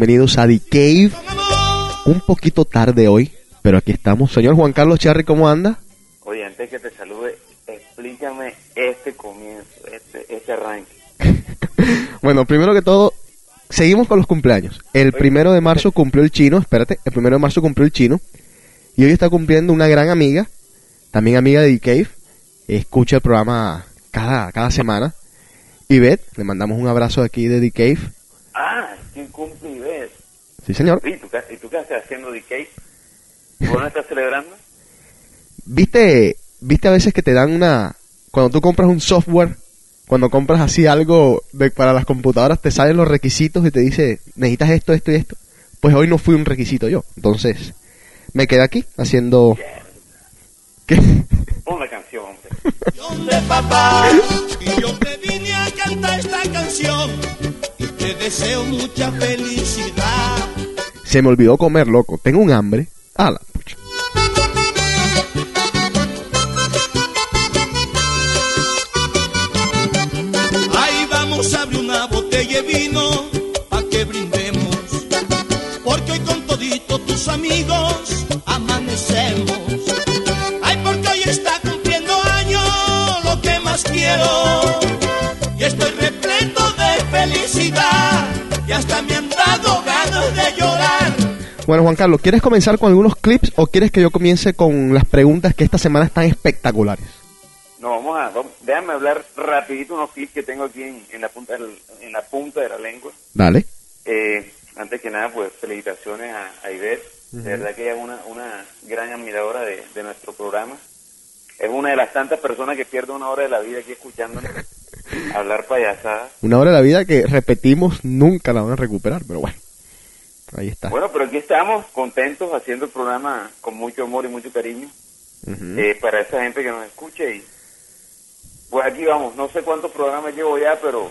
bienvenidos a The Cave. Un poquito tarde hoy, pero aquí estamos. Señor Juan Carlos Charri, ¿cómo anda? Oye, antes que te salude, explícame este comienzo, este, este arranque. Bueno, primero que todo, seguimos con los cumpleaños. El primero de marzo cumplió el chino, espérate, el primero de marzo cumplió el chino. Y hoy está cumpliendo una gran amiga, también amiga de The Cave. Escucha el programa cada, cada semana. Ivette, le mandamos un abrazo aquí de The Cave. Ah, ¿quién cumple y ves? Sí, señor. ¿Y tú, qué- ¿Y tú qué haces haciendo DK? ¿Vos no estás celebrando? ¿Viste, viste a veces que te dan una... Cuando tú compras un software, cuando compras así algo de- para las computadoras, te salen los requisitos y te dice, necesitas esto, esto y esto. Pues hoy no fui un requisito yo. Entonces, me quedé aquí haciendo... ¿Qué? Pon la canción, hombre. de papá. Y yo te vine a cantar esta canción te deseo mucha felicidad. Se me olvidó comer, loco. Tengo un hambre. Ah, la pucha. Ahí vamos a abrir una botella de vino pa' que brindemos. Porque hoy con todito tus amigos amanecemos. Ay, porque hoy está cumpliendo años lo que más quiero. Felicidad. Y hasta me han dado ganas de llorar. Bueno, Juan Carlos, ¿quieres comenzar con algunos clips o quieres que yo comience con las preguntas que esta semana están espectaculares? No, vamos a, vamos- déjame hablar rapidito unos clips que tengo aquí en, en la punta del- en la punta de la lengua. Dale. Eh, antes que nada, pues felicitaciones a, a Ivette. De verdad que ella es una, una gran admiradora de, de nuestro programa. Es una de las tantas personas que pierde una hora de la vida aquí escuchándonos hablar payasadas. Una hora de la vida que repetimos nunca la van a recuperar, pero bueno. Ahí está. Bueno, pero aquí estamos contentos haciendo el programa con mucho amor y mucho cariño eh, para esa gente que nos escuche. Y pues aquí vamos, no sé cuántos programas llevo ya, pero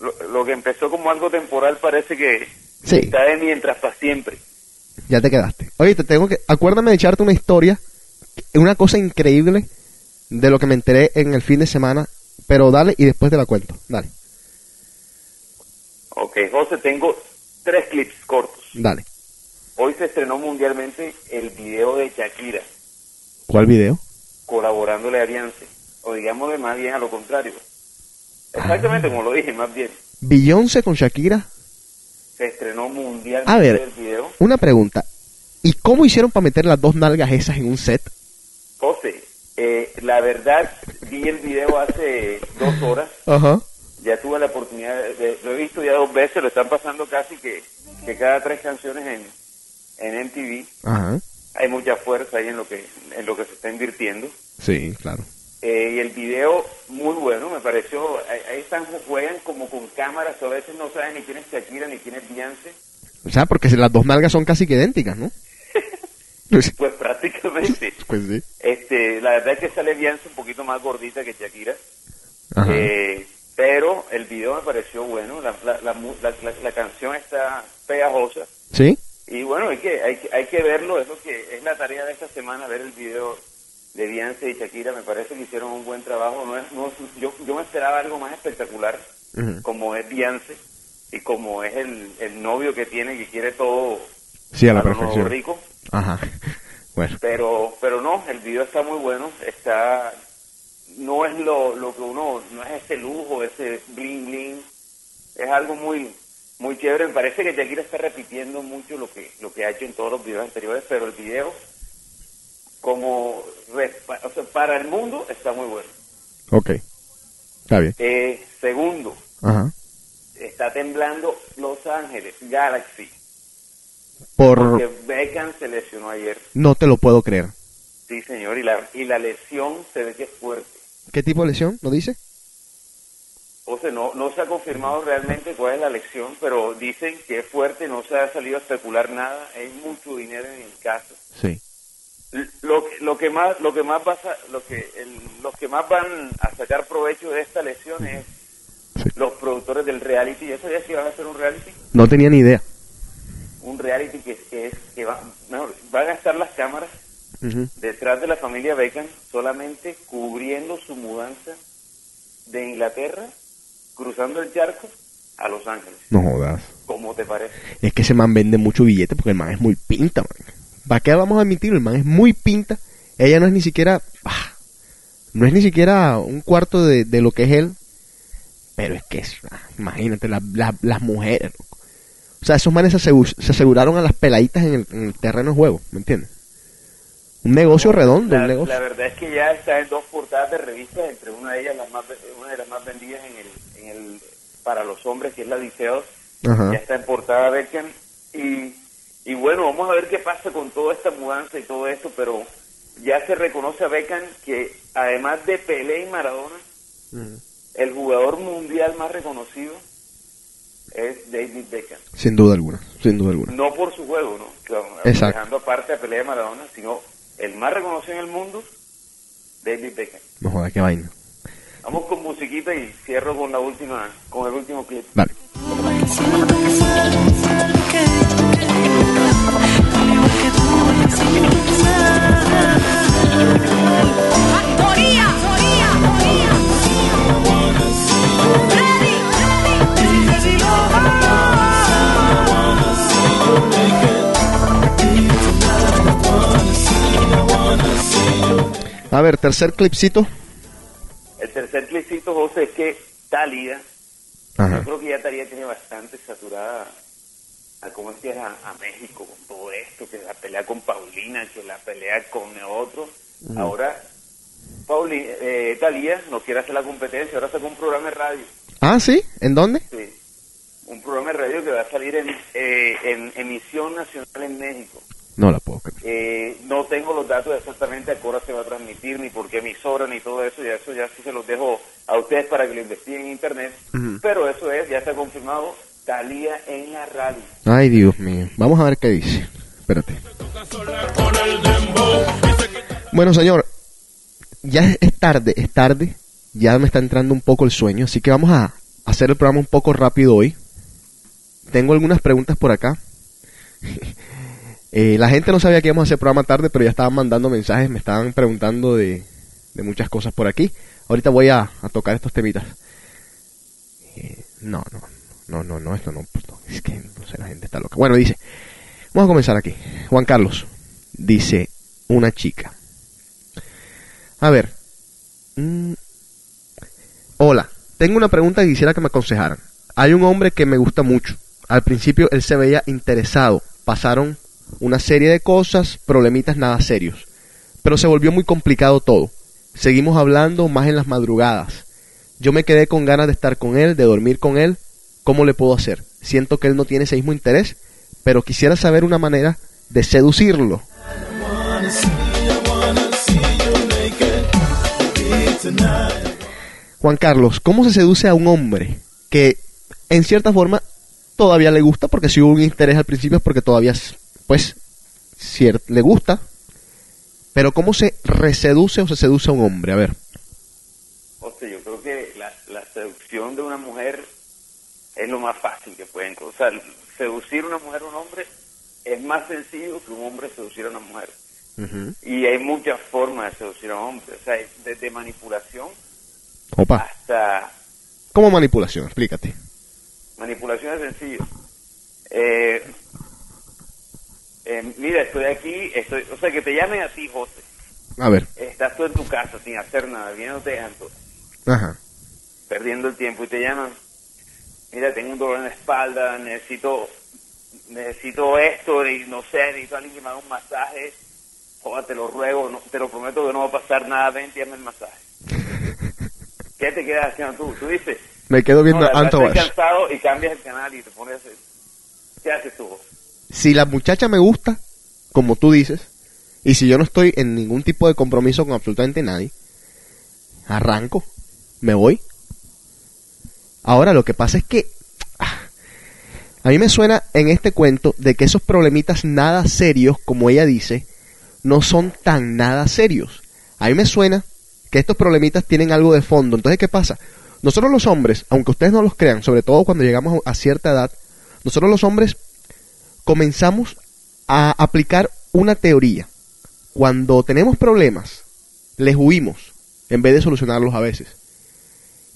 lo, lo que empezó como algo temporal parece que Sí. está de mientras para siempre. Ya te quedaste. Oye, te tengo que... Acuérdame de echarte una historia, una cosa increíble de lo que me enteré en el fin de semana, pero dale y después te la cuento. Dale, Ok, José, tengo tres clips cortos. dale. Hoy se estrenó mundialmente el video de Shakira ¿Cuál video? colaborándole a Beyoncé, o digámosle más bien a lo contrario. Exactamente como lo dije, más bien. Beyoncé con Shakira. Se estrenó mundialmente A ver. el video. Una pregunta. ¿Y cómo hicieron para meter las dos nalgas esas en un set? José, eh, la verdad, vi el video hace dos horas. Ajá. Ya tuve la oportunidad, de, lo he visto ya dos veces, lo están pasando casi que, que cada tres canciones en, en MTV. Ajá. Hay mucha fuerza ahí en lo que, en lo que se está invirtiendo. Sí, claro. Eh, y el video muy bueno, me pareció, ahí, están, juegan como con cámaras, a veces no saben ni quién es Shakira ni quién es Beyoncé. O sea, porque las dos nalgas son casi que idénticas, ¿no? Pues Pues prácticamente. sí. Este, la verdad es que sale Beyoncé un poquito más gordita que Shakira. Eh, pero el video me pareció bueno, la, la, la, la- canción está pegajosa. ¿Sí? Y bueno, hay que, hay, que- hay que verlo, es lo que es la tarea de esta semana, ver el video de Beyoncé y Shakira. Me parece que hicieron un buen trabajo. No es, no yo, yo me esperaba algo más espectacular, como es Beyoncé y como es el, el novio que tiene, que quiere todo Sí, a la perfección. rico. Ajá. Bueno. Pero, pero no, el video está muy bueno, está, no es lo, lo que uno, no es ese lujo, ese bling bling, es algo muy, muy chévere. Me parece que Shakira está repitiendo mucho lo que, lo que ha hecho en todos los videos anteriores, pero el video, como, respa- o sea, para el mundo está muy bueno. Ok. Está bien. Eh, segundo, Ajá. está temblando Los Ángeles, Galaxy, Por... porque Beckham se lesionó ayer. No te lo puedo creer. Sí, señor, y la, y la lesión se ve que es fuerte. ¿Qué tipo de lesión? ¿No dice? O sea, no, no se ha confirmado realmente cuál es la lección, pero dicen que es fuerte, no se ha salido a especular nada, hay mucho dinero en el caso. Sí. Lo, que- lo que más, lo que más pasa, lo que, el- los que más van a sacar provecho de esta lesión es Sí. los productores del reality. ¿Eso ya si van a hacer un reality? No tenía ni idea. Un reality que, que es, que va, mejor, van a estar las cámaras detrás de la familia Beckham solamente cubriendo su mudanza de Inglaterra cruzando el charco a Los Ángeles. No jodas. ¿Cómo te parece? Es que ese man vende mucho billete porque el man es muy pinta, man. ¿Para qué vamos a admitirlo? El man es muy pinta. Ella no es ni siquiera... ah, no es ni siquiera un cuarto de, de lo que es él. Pero es que es... ah, imagínate, la- la- las mujeres. O sea, esos manes se, asegu- se aseguraron a las peladitas en el, en el terreno de juego, ¿me entiendes? Un negocio redondo, La, un negocio. la verdad es que ya está en dos portadas de revistas, entre una de ellas las más, una de las más vendidas en el, en el para los hombres, que es la Diceos, ya está en portada Beckham y, y bueno, vamos a ver qué pasa con toda esta mudanza y todo esto, pero ya se reconoce a Beckham que además de Pelé y Maradona, el jugador mundial más reconocido es David Beckham. Sin duda alguna, sin duda alguna. No por su juego, ¿no? Exacto. Dejando aparte a Pelé y Maradona, sino el más reconocido en el mundo, David Beckham. No joda, qué vaina. Vamos con musiquita y cierro con la última, con el último clip. Vale. A ver, tercer clipcito. El tercer clipcito, José, es que Talía, Ajá. yo creo que ya Talía tiene bastante saturada a cómo es que es a, a México con todo esto, que la pelea con Paulina, que la pelea con otro. Ahora, Pauli, eh, Talía no quiere hacer la competencia, ahora sacó un programa de radio. Ah, ¿sí? ¿En dónde? Sí. Un programa de radio que va a salir en, eh, en emisión nacional en México. No la puedo creer. Eh, no tengo los datos exactamente a qué hora se va a transmitir, ni por qué emisora, ni todo eso, y eso ya sí se los dejo a ustedes para que lo investiguen en internet. Pero eso es, ya está confirmado, Talía en la radio. Ay, Dios mío. Vamos a ver qué dice. Espérate. Bueno, señor. Ya es- es tarde, es tarde. Ya me está entrando un poco el sueño. Así que vamos a hacer el programa un poco rápido hoy. Tengo algunas preguntas por acá. Eh, la gente no sabía que íbamos a hacer programa tarde, pero ya estaban mandando mensajes, me estaban preguntando de, muchas cosas por aquí. Ahorita voy a, tocar estos temitas. Eh, no, no, no, no, no, esto no, pues no, es que no sé, la gente está loca. Bueno, dice, vamos a comenzar aquí. Juan Carlos, dice una chica. A ver, mm, hola, tengo una pregunta que quisiera que me aconsejaran. Hay un hombre que me gusta mucho. Al principio él se veía interesado. Pasaron una serie de cosas, problemitas nada serios. Pero se volvió muy complicado todo. Seguimos hablando más en las madrugadas. Yo me quedé con ganas de estar con él, de dormir con él. ¿Cómo le puedo hacer? Siento que él no tiene ese mismo interés, pero quisiera saber una manera de seducirlo. Juan Carlos, ¿cómo se seduce a un hombre que en cierta forma todavía le gusta? Porque si hubo un interés al principio es porque todavía, pues, le gusta. Pero ¿cómo se reseduce o se seduce a un hombre? A ver. O sea, yo creo que la, la seducción de una mujer es lo más fácil que pueden. O sea, seducir una mujer a un hombre es más sencillo que un hombre seducir a una mujer. Y hay muchas formas de seducir a un hombre. O sea, desde manipulación Opa. hasta ¿Cómo manipulación? Explícate. Manipulación es sencillo. Eh, eh, mira, estoy aquí, estoy, o sea, que te llamen a ti, José. A ver. Estás tú en tu casa sin hacer nada, viéndote dejando, Ajá. perdiendo el tiempo y te llaman. Mira, tengo un dolor en la espalda, necesito, necesito esto y no sé, necesito alguien que me haga un masaje. Joder, te lo ruego, no- te lo prometo que no va a pasar nada, ven, y hazme el masaje. ¿Qué te quedas haciendo tú? Tú dices, Me quedo viendo no, Entourage. estoy cansado y cambias el canal y te pones. ¿Qué haces tú? Si la muchacha me gusta, como tú dices, y si yo no estoy en ningún tipo de compromiso con absolutamente nadie, arranco, me voy. Ahora lo que pasa es que ah, a mí me suena en este cuento de que esos problemitas nada serios, como ella dice, no son tan nada serios. A mí me suena que estos problemitas tienen algo de fondo. Entonces, ¿qué pasa? Nosotros los hombres, aunque ustedes no los crean, sobre todo cuando llegamos a cierta edad, nosotros los hombres comenzamos a aplicar una teoría. Cuando tenemos problemas, les huimos en vez de solucionarlos a veces.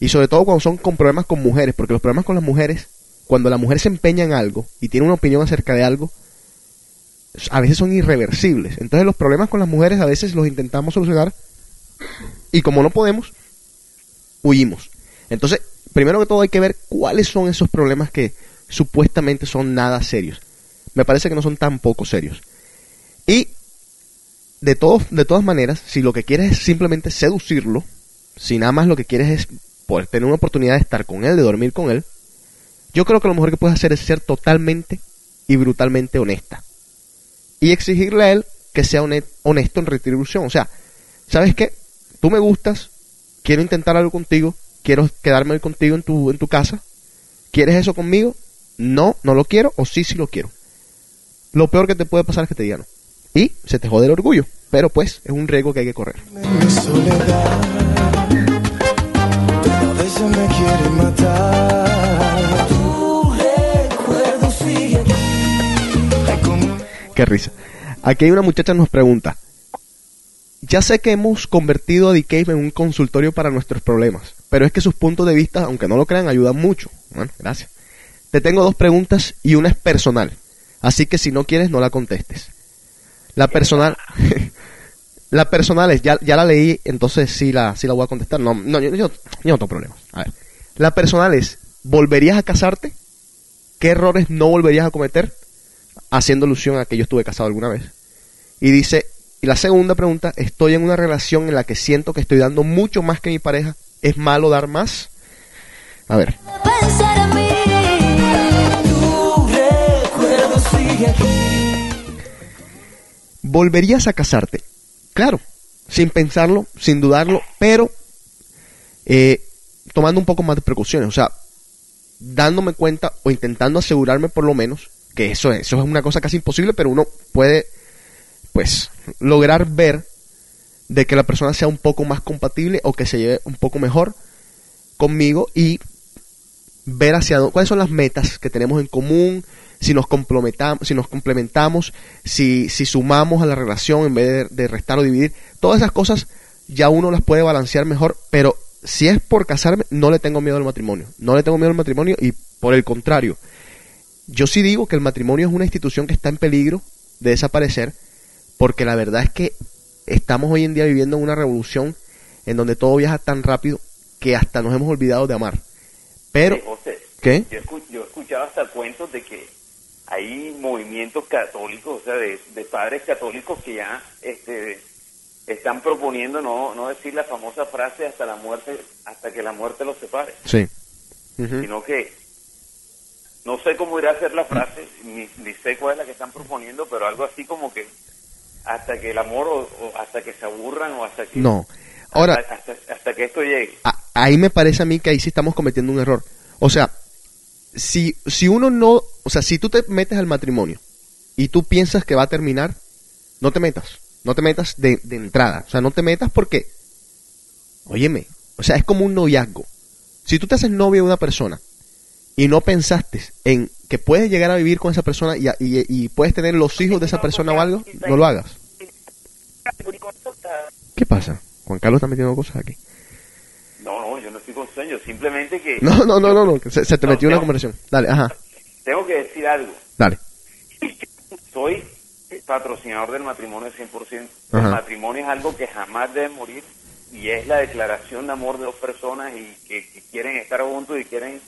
Y sobre todo cuando son con problemas con mujeres, porque los problemas con las mujeres, cuando la mujer se empeña en algo y tiene una opinión acerca de algo, a veces son irreversibles. Entonces los problemas con las mujeres a veces los intentamos solucionar y como no podemos, huimos. Entonces, primero que todo hay que ver cuáles son esos problemas que supuestamente son nada serios. Me parece que no son tan poco serios. Y de, todo, de todas maneras, si lo que quieres es simplemente seducirlo, si nada más lo que quieres es poder tener una oportunidad de estar con él, de dormir con él, yo creo que lo mejor que puedes hacer es ser totalmente y brutalmente honesta. Y exigirle a él que sea hone- honesto en retribución. O sea, ¿sabes qué? Tú me gustas, quiero intentar algo contigo, quiero quedarme contigo en tu, en tu casa. ¿Quieres eso conmigo? No, no lo quiero, o sí, sí lo quiero. Lo peor que te puede pasar es que te digan no. Y se te jode el orgullo. Pero pues, es un riesgo que hay que correr. Qué risa. Aquí hay una muchacha que nos pregunta. Ya sé que hemos convertido a The Cave en un consultorio para nuestros problemas, pero es que sus puntos de vista, aunque no lo crean, ayudan mucho. Bueno, gracias. Te tengo dos preguntas y una es personal, así que si no quieres no la contestes. La personal, la personal es, ya, ya la leí, entonces sí la, sí la voy a contestar. No, no yo, yo- no tengo problemas. A ver, la personal es, ¿volverías a casarte? ¿Qué errores no volverías a cometer? haciendo alusión a que yo estuve casado alguna vez. Y dice, y la segunda pregunta, estoy en una relación en la que siento que estoy dando mucho más que mi pareja. ¿Es malo dar más? A ver, ¿volverías a casarte? Claro, sin pensarlo, sin dudarlo, pero eh, tomando un poco más de precauciones. O sea, dándome cuenta o intentando asegurarme por lo menos que eso es, eso es una cosa casi imposible, pero uno puede, pues, lograr ver de que la persona sea un poco más compatible o que se lleve un poco mejor conmigo y ver hacia dónde, cuáles son las metas que tenemos en común, si nos complementamos, si nos complementamos, si, si sumamos a la relación en vez de, de restar o dividir, todas esas cosas ya uno las puede balancear mejor, pero si es por casarme, no le tengo miedo al matrimonio, no le tengo miedo al matrimonio y por el contrario, yo sí digo que el matrimonio es una institución que está en peligro de desaparecer, porque la verdad es que estamos hoy en día viviendo en una revolución en donde todo viaja tan rápido que hasta nos hemos olvidado de amar. Pero, Sí, José, ¿qué? Yo escuchaba hasta cuentos de que hay movimientos católicos, o sea, de, de padres católicos que ya este, están proponiendo no, no decir la famosa frase hasta la muerte, hasta que la muerte los separe, Sí. Sino que no sé cómo irá a ser la frase, ni, ni sé cuál es la que están proponiendo, pero algo así como que hasta que el amor o, o hasta que se aburran o hasta que No. Ahora, hasta, hasta- hasta que esto llegue. a- ahí me parece a mí que ahí sí estamos cometiendo un error. O sea, si, si uno no, o sea, si tú te metes al matrimonio y tú piensas que va a terminar, no te metas. No te metas de, de entrada. O sea, no te metas porque, óyeme, o sea, es como un noviazgo. Si tú te haces novio de una persona y no pensaste en que puedes llegar a vivir con esa persona y, y- y puedes tener los hijos de esa persona o algo, no lo hagas. ¿Qué pasa? Juan Carlos está metiendo cosas aquí. No, no, yo no estoy con sueño, simplemente que No, no, no, no, no, se, se te No, metió una no. conversación. Dale, ajá, tengo que decir algo. dale. Soy patrocinador del matrimonio 100%. Ajá. El matrimonio es algo que jamás debe morir y es la declaración de amor de dos personas y que, que quieren estar juntos y quieren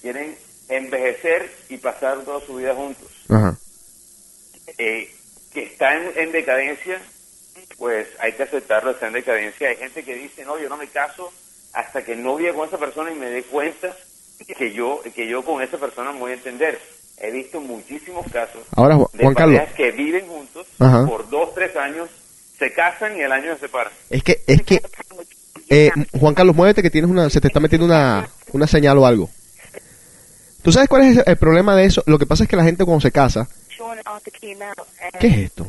quieren envejecer y pasar toda su vida juntos. Ajá. Eh, que está en, en decadencia, pues hay que aceptarlo, está en decadencia. Hay gente que dice, no, yo no me caso hasta que no viva con esa persona y me dé cuenta que yo, que yo con esa persona me voy a entender. He visto muchísimos casos Ahora, Ju- de Juan Carlos, parejas que viven juntos Ajá. por dos, tres años, se casan y el año se separan. es que, es que, eh, Juan Carlos, muévete que tienes una, se te está metiendo una, una señal o algo. ¿Tú sabes cuál es el problema de eso? Lo que pasa es que la gente cuando se casa, ¿qué es esto?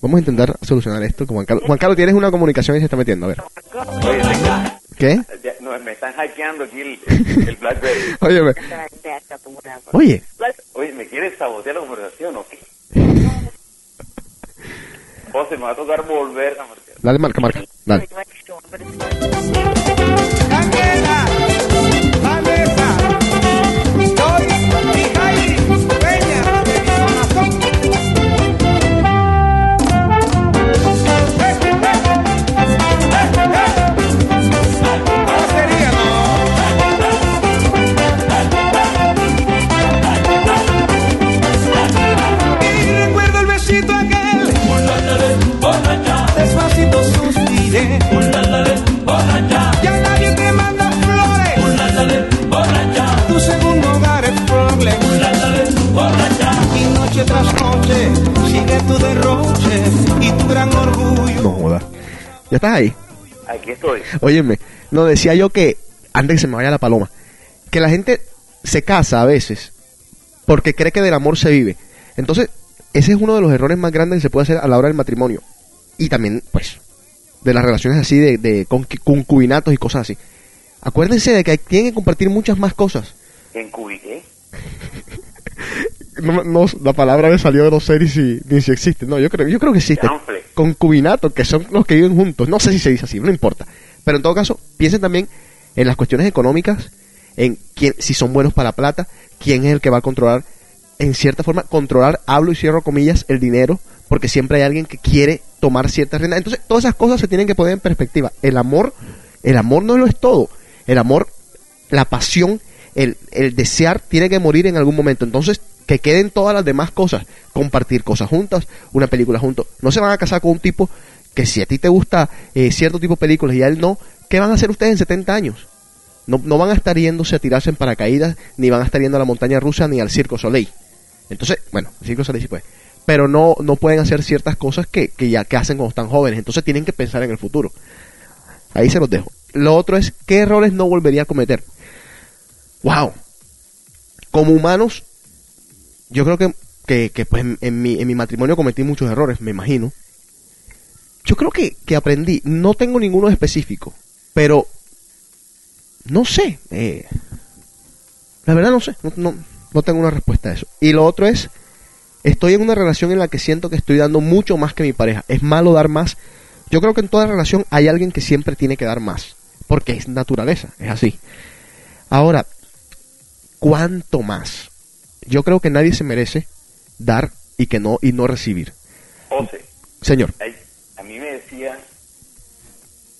Vamos a intentar solucionar esto con Juan Carlos. Juan Carlos, tienes una comunicación y se está metiendo, a ver. Oye, ¿Qué? no, me están hackeando aquí el, el, el BlackBerry. Oye, me- oye, Oye, ¿me quieres sabotear la conversación o qué? José, me va a tocar volver a marcar. dale marca, marca, dale. Sigue tu derroche y tu gran orgullo. No jodas. ¿Ya estás ahí? Aquí estoy. Óyeme, no decía yo que, antes que se me vaya la paloma, que la gente se casa a veces porque cree que del amor se vive. Entonces, ese es uno de los errores más grandes que se puede hacer a la hora del matrimonio. Y también, pues, de las relaciones así, de, de concubinatos y cosas así. Acuérdense de que hay- tienen que compartir muchas más cosas. En Cubi, ¿eh? No, no, la palabra me salió de no sé ni si, ni si existe. No, yo creo, yo creo que existe. Chanfle. Concubinato, que son los que viven juntos. No sé si se dice así, no importa. Pero en todo caso, piensen también en las cuestiones económicas, en quién, si son buenos para la plata, quién es el que va a controlar, en cierta forma, controlar, hablo y cierro comillas, el dinero, porque siempre hay alguien que quiere tomar ciertas riendas. Entonces, todas esas cosas se tienen que poner en perspectiva. El amor, el amor no lo es todo. El amor, la pasión, el, el desear tiene que morir en algún momento. Entonces, que queden todas las demás cosas. Compartir cosas juntas, una película juntos. No se van a casar con un tipo que si a ti te gusta eh, cierto tipo de películas y a él no, ¿qué van a hacer ustedes en 70 años? No, no van a estar yéndose a tirarse en paracaídas, ni van a estar yendo a la montaña rusa, ni al Circo Soleil. Entonces, bueno, el Circo Soleil sí puede. Pero no, no pueden hacer ciertas cosas que, que ya que hacen cuando están jóvenes. Entonces tienen que pensar en el futuro. Ahí se los dejo. Lo otro es, ¿qué errores no volvería a cometer? Wow. Como humanos, yo creo que, que, pues en, en mi, en mi matrimonio cometí muchos errores, me imagino. Yo creo que, que aprendí, no tengo ninguno específico, pero no sé. eh, la verdad no sé, no, no, no tengo una respuesta a eso. Y lo otro es, estoy en una relación en la que siento que estoy dando mucho más que mi pareja. Es malo dar más. Yo creo que en toda relación hay alguien que siempre tiene que dar más, porque es naturaleza, es así. Ahora, ¿cuánto más? Yo creo que nadie se merece dar y que no y no recibir. José, Señor. ay, a mí me decía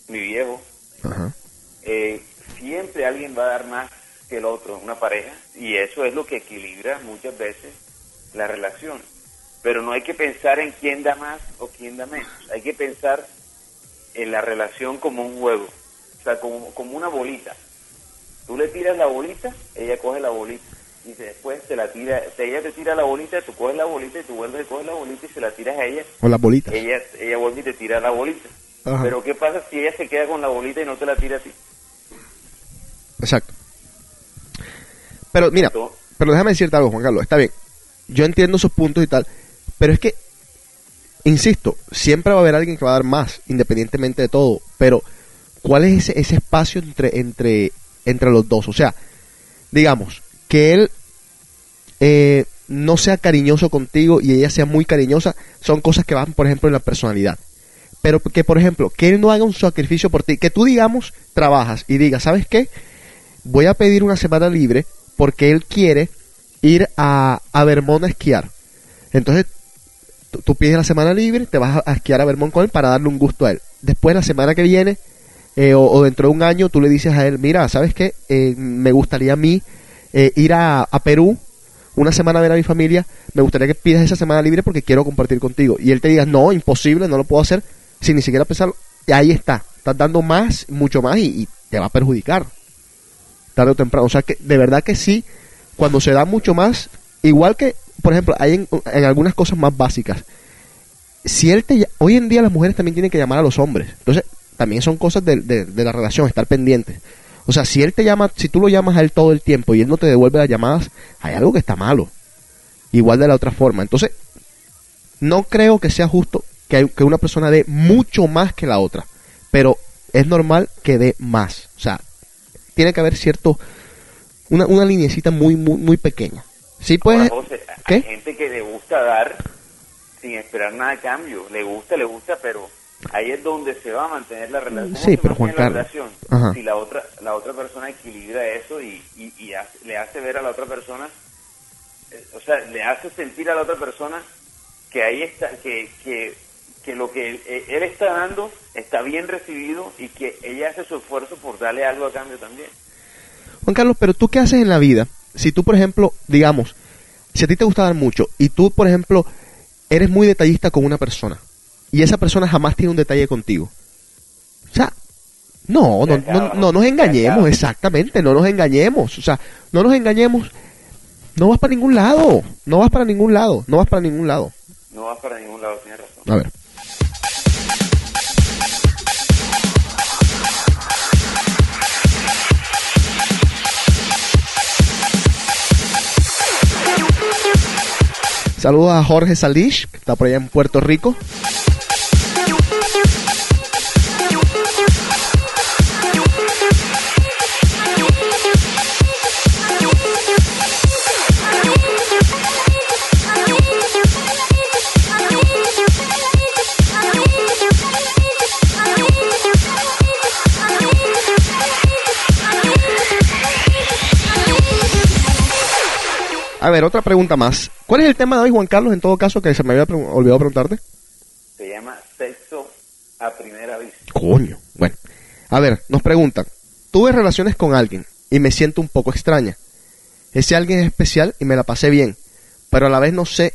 mi viejo, Ajá. eh, siempre alguien va a dar más que el otro, una pareja, y eso es lo que equilibra muchas veces la relación. Pero no hay que pensar en quién da más o quién da menos, hay que pensar en la relación como un juego, o sea, como, como una bolita. Tú le tiras la bolita, ella coge la bolita, y después te la tira, ella te tira la bolita, tú coges la bolita y tú vuelves a coger la bolita y se la tiras a ella, Con las bolitas. ella, ella vuelve y te tira la bolita. Ajá. Pero ¿qué pasa si ella se queda con la bolita y no te la tira a ti? Exacto. Pero mira, pero déjame decirte algo, Juan Carlos. Está bien. Yo entiendo esos puntos y tal. Pero es que, insisto, siempre va a haber alguien que va a dar más, independientemente de todo. Pero, ¿cuál es ese, ese espacio entre, entre, entre los dos? O sea, digamos, que él eh, no sea cariñoso contigo y ella sea muy cariñosa, son cosas que van, por ejemplo, en la personalidad. Pero que, por ejemplo, que él no haga un sacrificio por ti, que tú, digamos, trabajas y digas, ¿sabes qué? Voy a pedir una semana libre porque él quiere ir a, a Vermont a esquiar. Entonces, tú, pides la semana libre, te vas a, esquiar a Vermont con él para darle un gusto a él. Después, la semana que viene, eh, o, o dentro de un año, tú le dices a él, mira, ¿sabes qué? Eh, me gustaría a mí eh, ir a, a Perú una semana a ver a mi familia, me gustaría que pidas esa semana libre porque quiero compartir contigo. Y él te diga, no, imposible, no lo puedo hacer, sin ni siquiera pensarlo. Y ahí está, estás dando más, mucho más y, te va a perjudicar. Tarde o temprano. O sea que de verdad que sí, cuando se da mucho más, igual que, por ejemplo, hay en, en algunas cosas más básicas. Si él te, hoy en día las mujeres también tienen que llamar a los hombres. Entonces, también son cosas de, de- de la relación, estar pendientes. O sea, si él te llama, si tú lo llamas a él todo el tiempo y él no te devuelve las llamadas, hay algo que está malo. Igual de la otra forma. Entonces, no creo que sea justo que, hay- que una persona dé mucho más que la otra. Pero es normal que dé más. O sea, tiene que haber cierto, una, una linecita muy, muy, muy pequeña. Sí, pues, José, hay ¿qué? gente que le gusta dar sin esperar nada a cambio. Le gusta, le gusta, pero ahí es donde se va a mantener la relación. ¿Cómo Sí, se pero Juan la Carlos, relación? ajá. Si la otra, la otra persona equilibra eso y, y, y hace- le hace ver a la otra persona, eh, o sea, le hace sentir a la otra persona que ahí está, que, que, que lo que él, eh, él está dando está bien recibido y que ella hace su esfuerzo por darle algo a cambio también. Juan Carlos, pero tú qué haces en la vida? Si tú, por ejemplo, digamos, si a ti te gusta dar mucho y tú, por ejemplo, eres muy detallista con una persona y esa persona jamás tiene un detalle contigo. O sea, no, no, no, no nos engañemos, exactamente, no nos engañemos. O sea, no nos engañemos. No vas para ningún lado, no vas para ningún lado, no vas para ningún lado. No vas para ningún lado, tienes razón. A ver. Saludos a Jorge Salish, que está por allá en Puerto Rico. A ver, otra pregunta más. ¿Cuál es el tema de hoy, Juan Carlos, en todo caso, que se me había pre- olvidado preguntarte? Se llama sexo a primera vista. Coño. Bueno, a ver, nos preguntan. Tuve relaciones con alguien y me siento un poco extraña. Ese alguien es especial y me la pasé bien, pero a la vez no sé,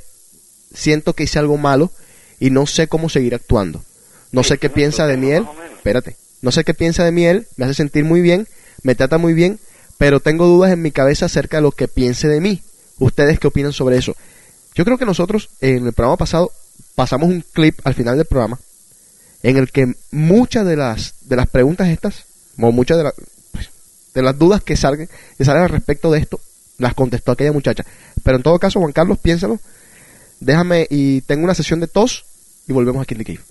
siento que hice algo malo y no sé cómo seguir actuando. No Sí, sé qué piensa de mí él. Espérate. No sé qué piensa de mí él, me hace sentir muy bien, me trata muy bien, pero tengo dudas en mi cabeza acerca de lo que piense de mí. ¿Ustedes qué opinan sobre eso? Yo creo que nosotros en el programa pasado pasamos un clip al final del programa en el que muchas de las de las preguntas estas o muchas de, la- pues, de las dudas que salgan que salen al respecto de esto las contestó aquella muchacha. Pero en todo caso, Juan Carlos, piénsalo. Déjame y tengo una sesión de tos y volvemos aquí en The Cave.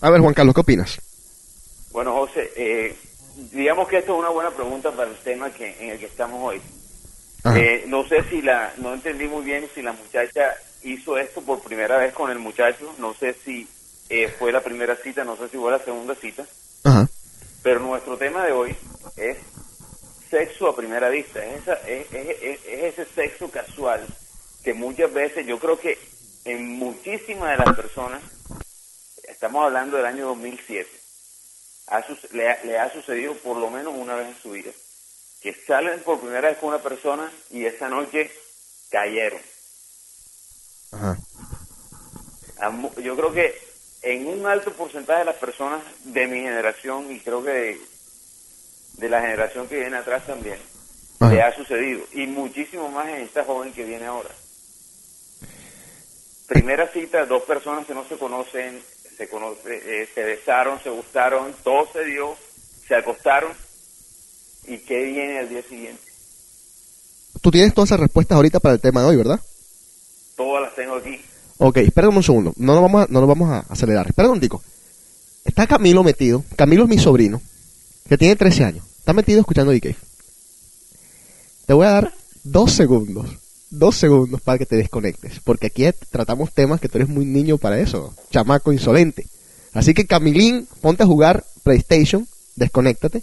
A ver, Juan Carlos, ¿qué opinas? Bueno, José, eh, digamos que esto es una buena pregunta para el tema que en el que estamos hoy. Eh, no sé si la, no entendí muy bien si la muchacha hizo esto por primera vez con el muchacho, no sé si eh, fue la primera cita, no sé si fue la segunda cita, Ajá. Pero nuestro tema de hoy es sexo a primera vista, es, esa- es, es- es- es ese sexo casual que muchas veces yo creo que en muchísimas de las personas, estamos hablando del año 2007, ha le, ha- le ha sucedido por lo menos una vez en su vida, que salen por primera vez con una persona y esa noche cayeron. Ajá. Yo creo que en un alto porcentaje de las personas de mi generación y creo que de, de la generación que viene atrás también, Ajá. le ha sucedido. Y muchísimo más en esta joven que viene ahora. Primera cita, dos personas que no se conocen, se, conoce, eh, se besaron, se gustaron, todo se dio, se acostaron. ¿Y qué viene al día siguiente? Tú tienes todas esas respuestas ahorita para el tema de hoy, ¿verdad? Todas las tengo aquí. Ok, espérame un segundo. No nos vamos a, no nos vamos a acelerar. Espera un tico. Está Camilo metido. Camilo es mi sobrino, que tiene 13 años. Está metido escuchando DK. Te voy a dar dos segundos. Dos segundos para que te desconectes. Porque aquí tratamos temas que tú eres muy niño para eso. Chamaco insolente. Así que Camilín, ponte a jugar PlayStation. Desconéctate.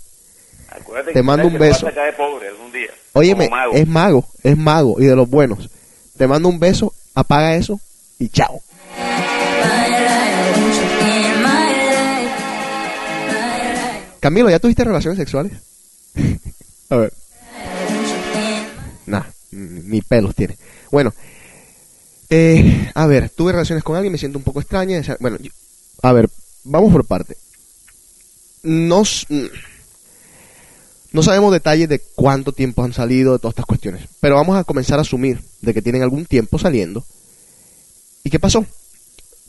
Acuérdate Te mando un vas a beso. sacar de pobre algún día. Óyeme, como mago. es mago, es mago y de los buenos. Te mando un beso, apaga eso y chao. Camilo, ¿ya tuviste relaciones sexuales? a ver. Nah, ni pelos tiene. Bueno, eh, a ver, tuve relaciones con alguien, me siento un poco extraña. Bueno, a ver, vamos por parte. Nos, no sabemos detalles de cuánto tiempo han salido, de todas estas cuestiones. Pero vamos a comenzar a asumir de que tienen algún tiempo saliendo. ¿Y qué pasó?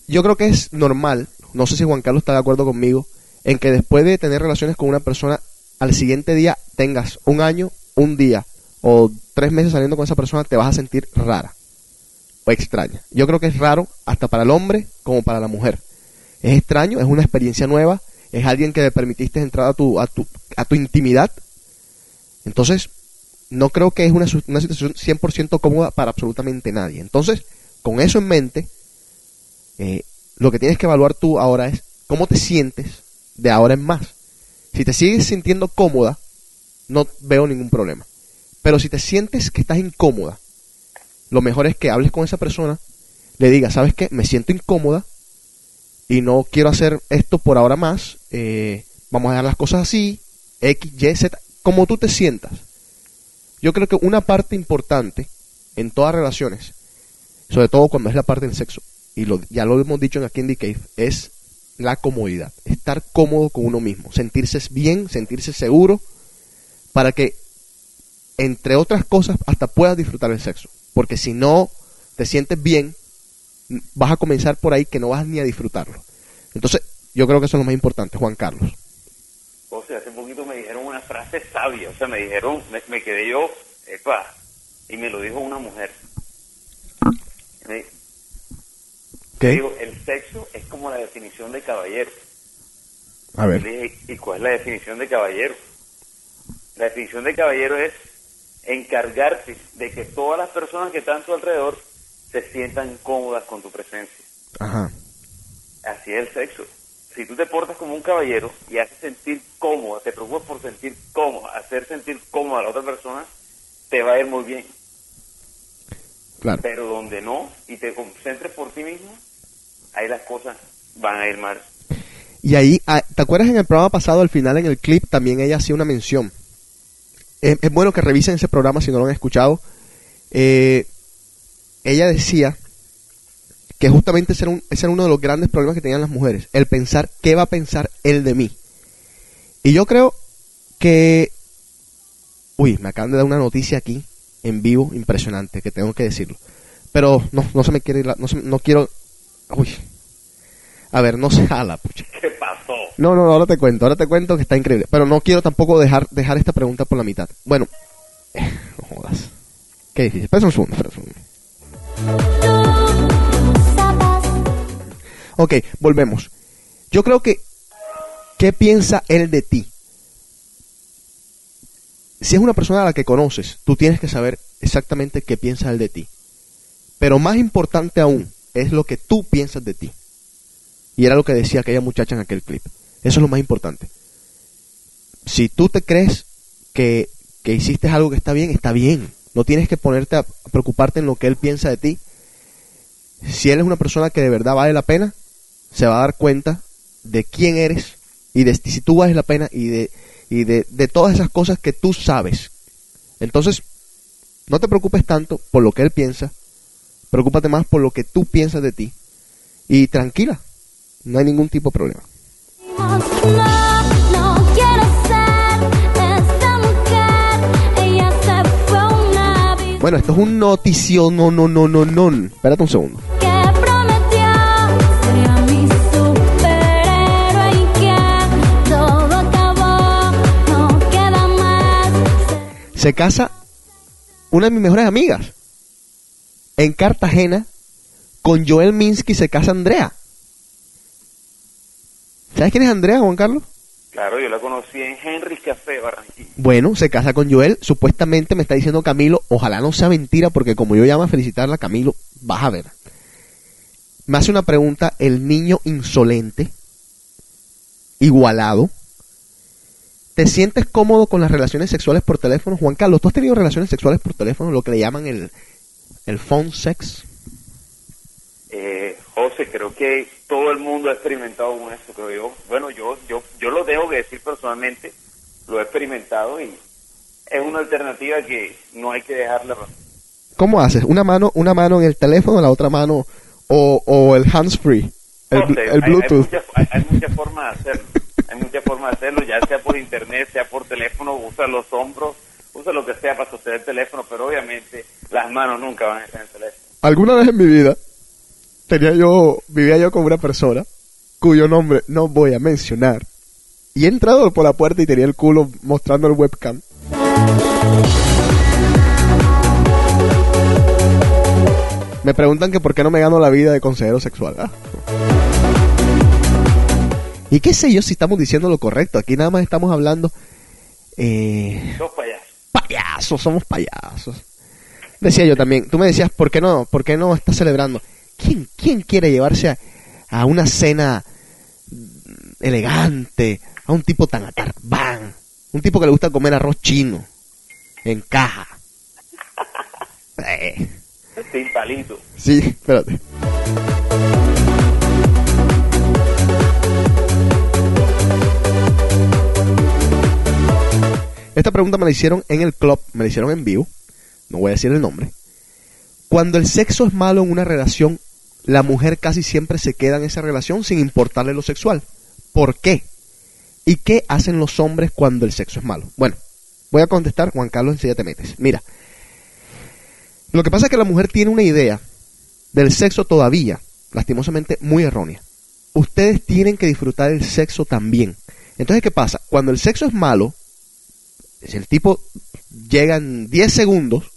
Yo creo que es normal, no sé si Juan Carlos está de acuerdo conmigo, en que después de tener relaciones con una persona, al siguiente día tengas un año, un día o tres meses saliendo con esa persona, te vas a sentir rara o extraña. Yo creo que es raro hasta para el hombre como para la mujer. Es extraño, es una experiencia nueva, es alguien que le permitiste entrar a tu, a tu, a tu intimidad, entonces no creo que es una, una situación 100% cómoda para absolutamente nadie. Entonces, con eso en mente, eh, lo que tienes que evaluar tú ahora es cómo te sientes de ahora en más. Si te sigues sintiendo cómoda, no veo ningún problema. Pero si te sientes que estás incómoda, lo mejor es que hables con esa persona, le digas, ¿sabes qué? Me siento incómoda y no quiero hacer esto por ahora más. eh, vamos a dejar las cosas así, X, Y, Z, como tú te sientas. Yo creo que una parte importante en todas relaciones, sobre todo cuando es la parte del sexo, y lo, ya lo hemos dicho en aquí en The Cave, es la comodidad. Estar cómodo con uno mismo, sentirse bien, sentirse seguro, para que, entre otras cosas, hasta puedas disfrutar el sexo. Porque si no te sientes bien, vas a comenzar por ahí que no vas ni a disfrutarlo. Entonces, yo creo que eso es lo más importante, Juan Carlos. O sea, hace poquito me dijeron una frase sabia, o sea, me dijeron, me quedé yo, epa, y me lo dijo una mujer. ¿Qué? dijo, el sexo es como la definición de caballero. A ver. ¿y cuál es la definición de caballero? La definición de caballero es encargarte de que todas las personas que están a tu alrededor se sientan cómodas con tu presencia. Ajá. Así es el sexo. Si tú te portas como un caballero y haces sentir cómoda, te preocupas por sentir cómoda, hacer sentir cómoda a la otra persona, te va a ir muy bien. Claro. Pero donde no y te concentres por ti mismo, ahí las cosas van a ir mal. Y ahí, ah, ¿te acuerdas en el programa pasado, al final en el clip, también ella hacía una mención? Es, es bueno que revisen ese programa si no lo han escuchado. Eh, ella decía que justamente ese era, un- ese era uno de los grandes problemas que tenían las mujeres, el pensar qué va a pensar él de mí. Y yo creo que... Uy, me acaban de dar una noticia aquí, en vivo, impresionante, que tengo que decirlo. Pero no, no se me quiere ir la- no, se- no quiero... Uy. A ver, no se jala, pucha. ¿Qué pasó? No, no, ahora te cuento, ahora te cuento que está increíble. Pero no quiero tampoco dejar, dejar esta pregunta por la mitad. Bueno, no jodas. Qué difícil. Espera un segundo, espera un segundo. Ok, volvemos. Yo creo que, ¿qué piensa él de ti? Si es una persona a la que conoces, tú tienes que saber exactamente qué piensa él de ti. Pero más importante aún, es lo que tú piensas de ti. Y era lo que decía aquella muchacha en aquel clip. Eso es lo más importante. Si tú te crees que, que hiciste algo que está bien, está bien. No tienes que ponerte a preocuparte en lo que él piensa de ti. Si él es una persona que de verdad vale la pena, se va a dar cuenta de quién eres y de si tú vales la pena y de, y de, de todas esas cosas que tú sabes. Entonces, no te preocupes tanto por lo que él piensa, preocúpate más por lo que tú piensas de ti. Y tranquila, no hay ningún tipo de problema. No, no quiero ser esa mujer. Ella se fue a una vida Bueno, esto es un notición, no, no, no, no, no. Espérate un segundo. Se casa una de mis mejores amigas. En Cartagena, con Joel Minsky se casa Andrea. ¿Sabes quién es Andrea, Juan Carlos? Claro, yo la conocí en Henry's Café, Barranquilla. Bueno, se casa con Joel. Supuestamente me está diciendo Camilo, ojalá no sea mentira, porque como yo llamo a felicitarla, Camilo, vas a ver. Me hace una pregunta el niño insolente, igualado. ¿Te sientes cómodo con las relaciones sexuales por teléfono? Juan Carlos, ¿tú has tenido relaciones sexuales por teléfono, lo que le llaman el, el phone sex? Eh, José, creo que todo el mundo ha experimentado con eso, creo yo. Bueno, yo, yo, yo lo dejo que decir personalmente, lo he experimentado y es una alternativa que no hay que dejarla. ¿Cómo haces? ¿Una mano, una mano en el teléfono, la otra mano, o, o el hands free? El, Bluetooth. hay muchas formas de hacerlo. Hay muchas formas de hacerlo, ya sea por internet, sea por teléfono, usa los hombros, usa lo que sea para sostener el teléfono, pero obviamente las manos nunca van a estar en el teléfono. Alguna vez en mi vida tenía yo, vivía yo con una persona cuyo nombre no voy a mencionar. Y he entrado por la puerta y tenía el culo mostrando el webcam. Me preguntan que por qué no me gano la vida de consejero sexual. Ah. Y qué sé yo si estamos diciendo lo correcto. Aquí nada más estamos hablando. Eh, Dos payasos. payasos, somos payasos. Decía yo también, tú me decías, ¿por qué no? ¿Por qué no estás celebrando? ¿Quién, quién quiere llevarse a, a una cena elegante, a un tipo tan atarbán, un tipo que le gusta comer arroz chino, en caja? Eh, Sin palito. sí, espérate. Esta pregunta me la hicieron en el club, me la hicieron en vivo, no voy a decir el nombre. Cuando el sexo es malo en una relación, la mujer casi siempre se queda en esa relación sin importarle lo sexual. ¿Por qué? ¿Y qué hacen los hombres cuando el sexo es malo? Bueno, voy a contestar, Juan Carlos, ya te metes. Mira, lo que pasa es que la mujer tiene una idea del sexo todavía, lastimosamente, muy errónea. Ustedes tienen que disfrutar el sexo también. Entonces, ¿qué pasa? Cuando el sexo es malo, el tipo llega en 10 segundos,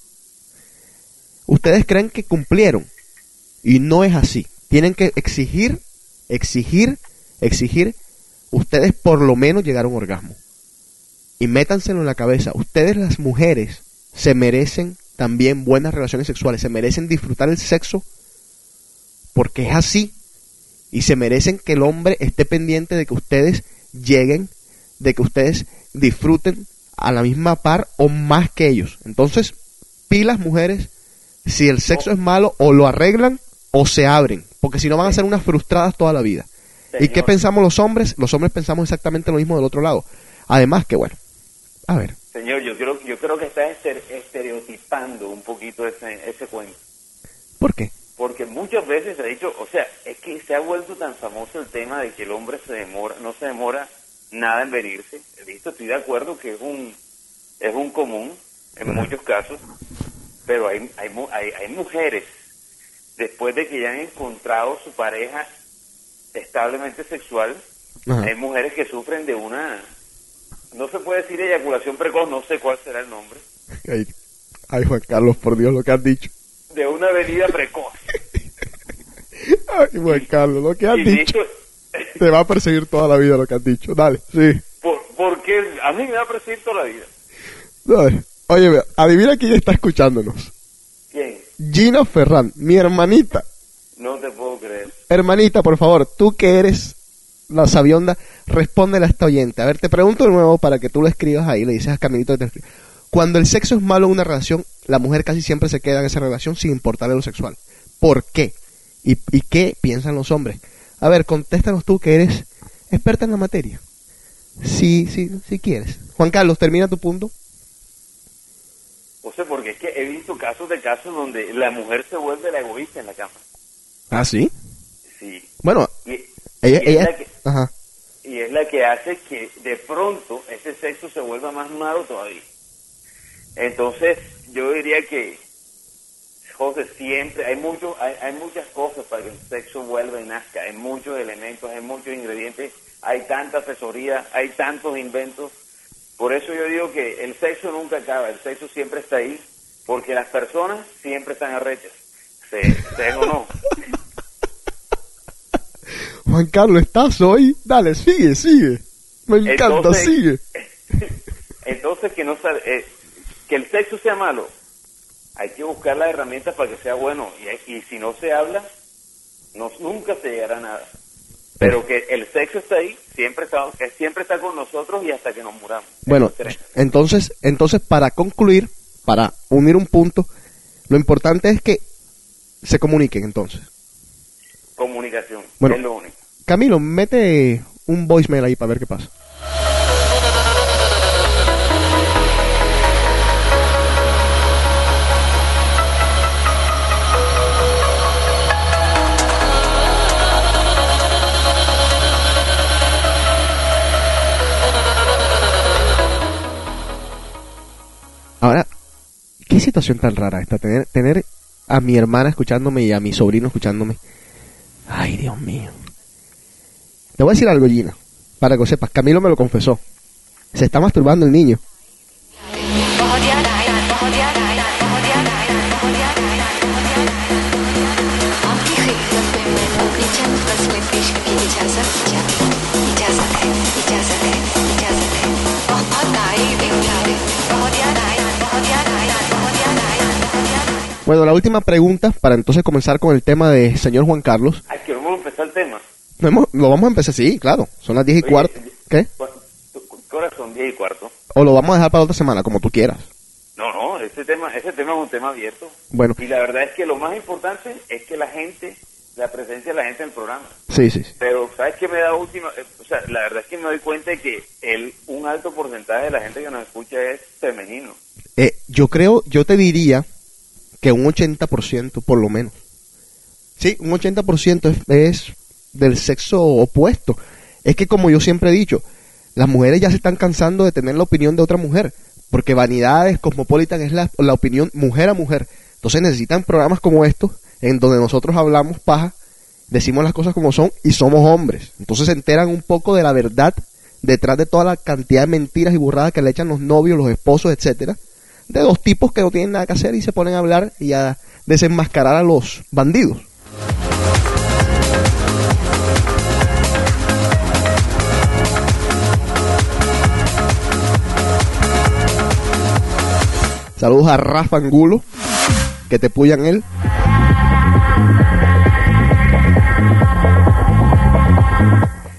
ustedes creen que cumplieron. Y no es así. Tienen que exigir, exigir, exigir. Ustedes por lo menos llegar a un orgasmo. Y métanselo en la cabeza. Ustedes las mujeres se merecen también buenas relaciones sexuales. Se merecen disfrutar el sexo porque es así. Y se merecen que el hombre esté pendiente de que ustedes lleguen, de que ustedes disfruten a la misma par o más que ellos. Entonces, pilas mujeres, si el sexo es malo, o lo arreglan o se abren, porque si no van a ser unas frustradas toda la vida. ¿Y qué pensamos los hombres? Los hombres pensamos exactamente lo mismo del otro lado. Además que, bueno, a ver, Señor, yo creo, yo creo que está ester- estereotipando un poquito ese, ese cuento. ¿por qué? Porque muchas veces se ha dicho, o sea, es que se ha vuelto tan famoso el tema de que el hombre se demora, no se demora nada en venirse. Listo, estoy de acuerdo que es un, es un común en muchos casos, pero hay, hay, mu- hay, hay mujeres, después de que ya han encontrado su pareja establemente sexual, Ajá. hay mujeres que sufren de una, no se puede decir eyaculación precoz, no sé cuál será el nombre, Ay, ay, Juan Carlos, por Dios, lo que has dicho. de una venida precoz. Ay, Juan Carlos, lo que has Y dicho. listo, Te va a perseguir toda la vida lo que has dicho. Dale, sí. por, porque a mí me va a perseguir toda la vida. Dale. Oye, adivina quién está escuchándonos. ¿Quién? Gina Ferran, mi hermanita. No te puedo creer. Hermanita, por favor, tú que eres la sabionda, respóndele a esta oyente. A ver, te pregunto de nuevo para que tú lo escribas ahí, le dices a Caminito que te escriba. Cuando el sexo es malo en una relación, la mujer casi siempre se queda en esa relación sin importarle lo sexual. ¿Por qué? ¿Y, y qué piensan los hombres? A ver, contéstanos tú que eres experta en la materia. Sí, sí, si quieres. Juan Carlos, termina tu punto. O sea, porque es que he visto casos de casos donde la mujer se vuelve la egoísta en la cama. Ah, sí. Sí. Bueno, Y, ella, y es ella, la que, ajá. y es la que hace que de pronto ese sexo se vuelva más malo todavía. Entonces, yo diría que, José, siempre hay, mucho, hay, hay muchas cosas para que el sexo vuelva y nazca. Hay muchos elementos, hay muchos ingredientes, hay tanta asesoría, hay tantos inventos. Por eso yo digo que el sexo nunca acaba, el sexo siempre está ahí, porque las personas siempre están arrechas. Se, se o no. Juan Carlos, ¿estás hoy? Dale, sigue, sigue. Me encanta, Entonces- sigue. Entonces que no eh, que el sexo sea malo, hay que buscar las herramientas para que sea bueno y, y si no se habla, no, nunca se llegará a nada. Pero que el sexo está ahí, siempre está, siempre está con nosotros y hasta que nos muramos. Bueno, entonces, entonces para concluir, para unir un punto, lo importante es que se comuniquen entonces. comunicación, Bueno. es lo único. Camilo, mete un voicemail ahí para ver qué pasa. Situación tan rara esta, tener, tener a mi hermana escuchándome y a mi sobrino escuchándome. Ay, Dios mío. Te voy a decir algo, Gina, para que sepas. Camilo me lo confesó. Se está masturbando el niño. Bueno, la última pregunta para entonces comenzar con el tema de señor Juan Carlos. Ay, que vamos a empezar el tema. Lo vamos a empezar, sí, claro. Son las 10 y Oye, cuarto. ¿Qué? ¿cu- ¿Qué horas son? 10 y cuarto. O lo vamos a dejar para otra semana, como tú quieras. No, no, ese tema, ese tema es un tema abierto. Bueno, Y la verdad es que lo más importante es que la gente, la presencia de la gente en el programa. sí, sí, sí. Pero, ¿sabes qué me da última? eh, O sea, la verdad es que me doy cuenta de que el, un alto porcentaje de la gente que nos escucha es femenino. Eh, yo creo, yo te diría que un 80% por lo menos. Sí, un 80% es, es del sexo opuesto. Es que como yo siempre he dicho, las mujeres ya se están cansando de tener la opinión de otra mujer, porque Vanidades, Cosmopolitan es la, la opinión mujer a mujer. Entonces necesitan programas como estos, en donde nosotros hablamos paja, decimos las cosas como son y somos hombres. Entonces se enteran un poco de la verdad detrás de toda la cantidad de mentiras y burradas que le echan los novios, los esposos, etcétera, de dos tipos que no tienen nada que hacer y se ponen a hablar y a desenmascarar a los bandidos. Saludos a Rafa Angulo, que te puyan él.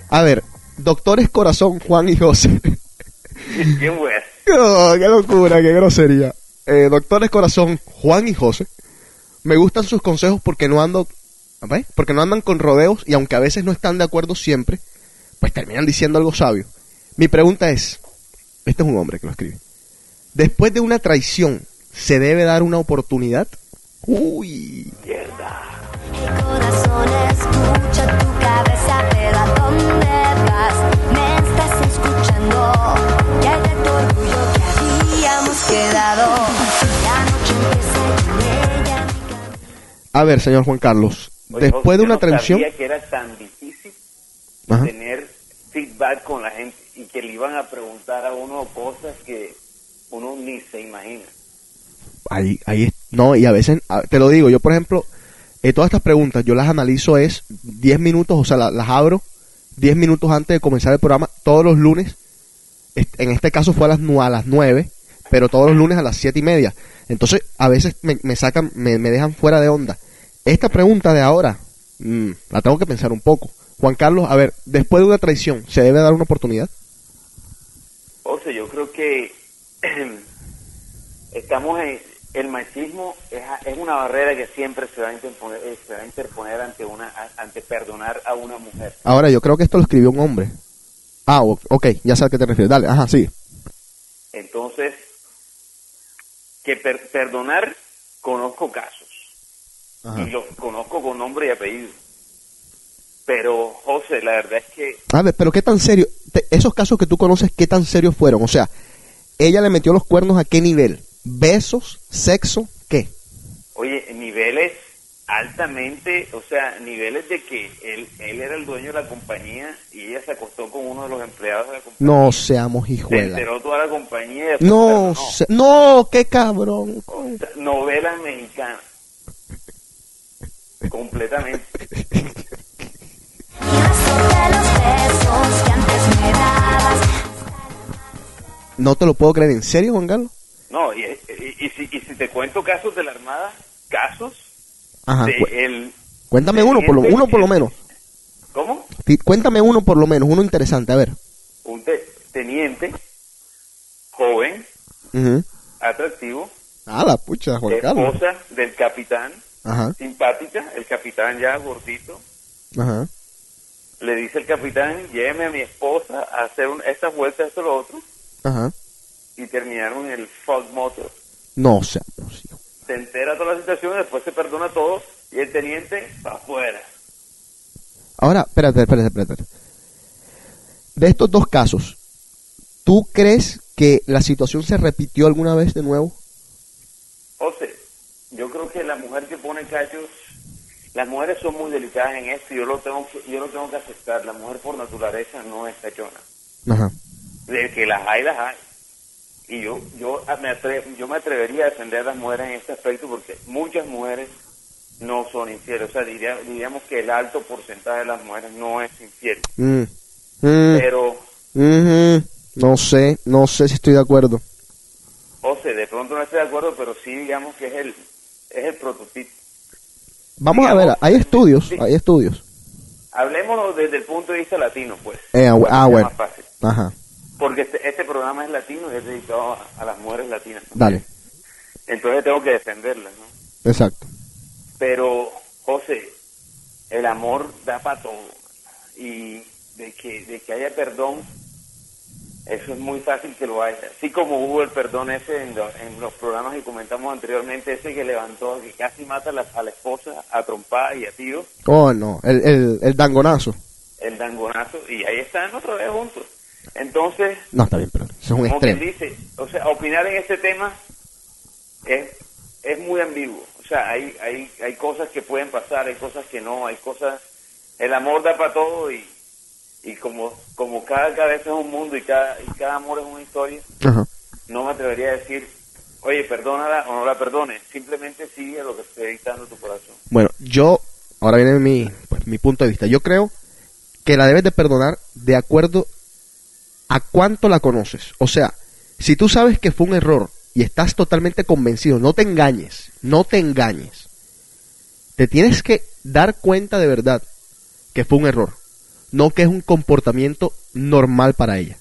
A ver, doctores corazón, Juan y José. ¿Quién fue? Oh, qué locura, qué grosería. Eh, doctores corazón, Juan y José. Me gustan sus consejos porque no ando, ¿ve? porque no andan con rodeos y aunque a veces no están de acuerdo siempre, pues terminan diciendo algo sabio. Mi pregunta es, este es un hombre que lo escribe. Después de una traición, ¿se debe dar una oportunidad? Uy, Mierda. El corazón escucha tu cabeza, pero ¿a dónde a ver, señor Juan Carlos, Oye, después José, de una no traición, sabía que era tan difícil Ajá. tener feedback con la gente y que le iban a preguntar a uno cosas que uno ni se imagina. ahí, ahí, no, y a veces, te lo digo, yo por ejemplo, eh, todas estas preguntas yo las analizo es 10 minutos, o sea, la- las abro 10 minutos antes de comenzar el programa, todos los lunes, en este caso fue a las, a las 9, pero todos los lunes a las 7 y media. Entonces, a veces me, me sacan, me, me dejan fuera de onda. Esta pregunta de ahora, mm, la tengo que pensar un poco. Juan Carlos, a ver, después de una traición, ¿se debe dar una oportunidad? O sea, yo creo que estamos en el machismo es, es una barrera que siempre se va a interponer, eh, se va a interponer ante una ante perdonar a una mujer. Ahora, yo creo que esto lo escribió un hombre. Ah, ok, ya sé a qué te refieres. Dale, ajá, sí. Entonces, que per- perdonar conozco casos Ajá. y los conozco con nombre y apellido. Pero José, la verdad es que A ver, pero qué tan serio, te- esos casos que tú conoces, qué tan serios fueron. O sea, ella le metió los cuernos a qué nivel? ¿Besos? ¿Sexo? ¿Qué? Oye, niveles altamente, o sea, niveles de que él, él era el dueño de la compañía y ella se acostó con uno de los empleados de la compañía. No seamos Se hijuela. enteró toda la compañía No, se- no, qué cabrón. O sea, Novela mexicana. Completamente. No te lo puedo creer. ¿En serio, Juan Carlos? No, y, y- y si, y si te cuento casos de la Armada, casos Ajá. de cu- el... Cuéntame uno por lo, teniente- uno por lo menos. ¿Cómo? Cuéntame uno por lo menos, uno interesante. A ver. Un te- teniente joven, atractivo, Ah, la pucha, Juan Carlos. esposa del capitán, Ajá, simpática, el capitán ya gordito, ajá. le dice el capitán, lléveme a mi esposa a hacer un, estas vueltas, esto, lo otro, Ajá. y terminaron en el Ford Motor. No seamos hijos. Se entera toda la situación, después se perdona todo, y el teniente va afuera. Ahora, espérate, espérate, espérate. De estos dos casos, ¿tú crees que la situación se repitió alguna vez de nuevo? José, yo creo que la mujer que pone cachos, las mujeres son muy delicadas en esto, y yo lo tengo que, yo lo tengo que aceptar, la mujer por naturaleza no es cachona. Ajá. De que las hay, las hay. Y yo, yo, me atre- yo me atrevería a defender a las mujeres en este aspecto porque muchas mujeres no son infieles. O sea, diría- diríamos que el alto porcentaje de las mujeres no es infiel. Mm. Mm. Pero. No sé, no sé si estoy de acuerdo. José, de pronto no estoy de acuerdo, pero sí digamos que es el es el prototipo. Vamos a ver, hay estudios, hay estudios. Hablemoslo desde el punto de vista latino, pues. Eh, ah, sea bueno. más fácil. Ajá, Porque este, este programa es latino y es dedicado a, a las mujeres latinas. dale, Entonces tengo que defenderlas, ¿no? exacto. Pero, José, el amor da para todo. Y de que, de que haya perdón, eso es muy fácil que lo haya. Así como hubo el perdón ese en, lo- en los programas que comentamos anteriormente, ese que levantó, que casi mata a la, a la esposa, a trompada y a tiro, Oh, no, el, el, el dangonazo. el dangonazo, y ahí están otra vez juntos. Entonces, No, está bien, pero es un extremo. dice, o sea, opinar en este tema es, es muy ambiguo. O sea, hay, hay, hay cosas que pueden pasar, hay cosas que no, hay cosas... El amor da para todo y, y como, como cada cabeza es un mundo y cada, y cada amor es una historia, Ajá. no me atrevería a decir, oye, perdónala o no la perdones. Simplemente sigue lo que esté dictando tu corazón. Bueno, yo, ahora viene mi, pues, mi punto de vista. Yo creo que la debes de perdonar de acuerdo a cuánto la conoces. O sea, si tú sabes que fue un error y estás totalmente convencido, no te engañes, no te engañes. Te tienes que dar cuenta de verdad que fue un error, no que es un comportamiento normal para ella.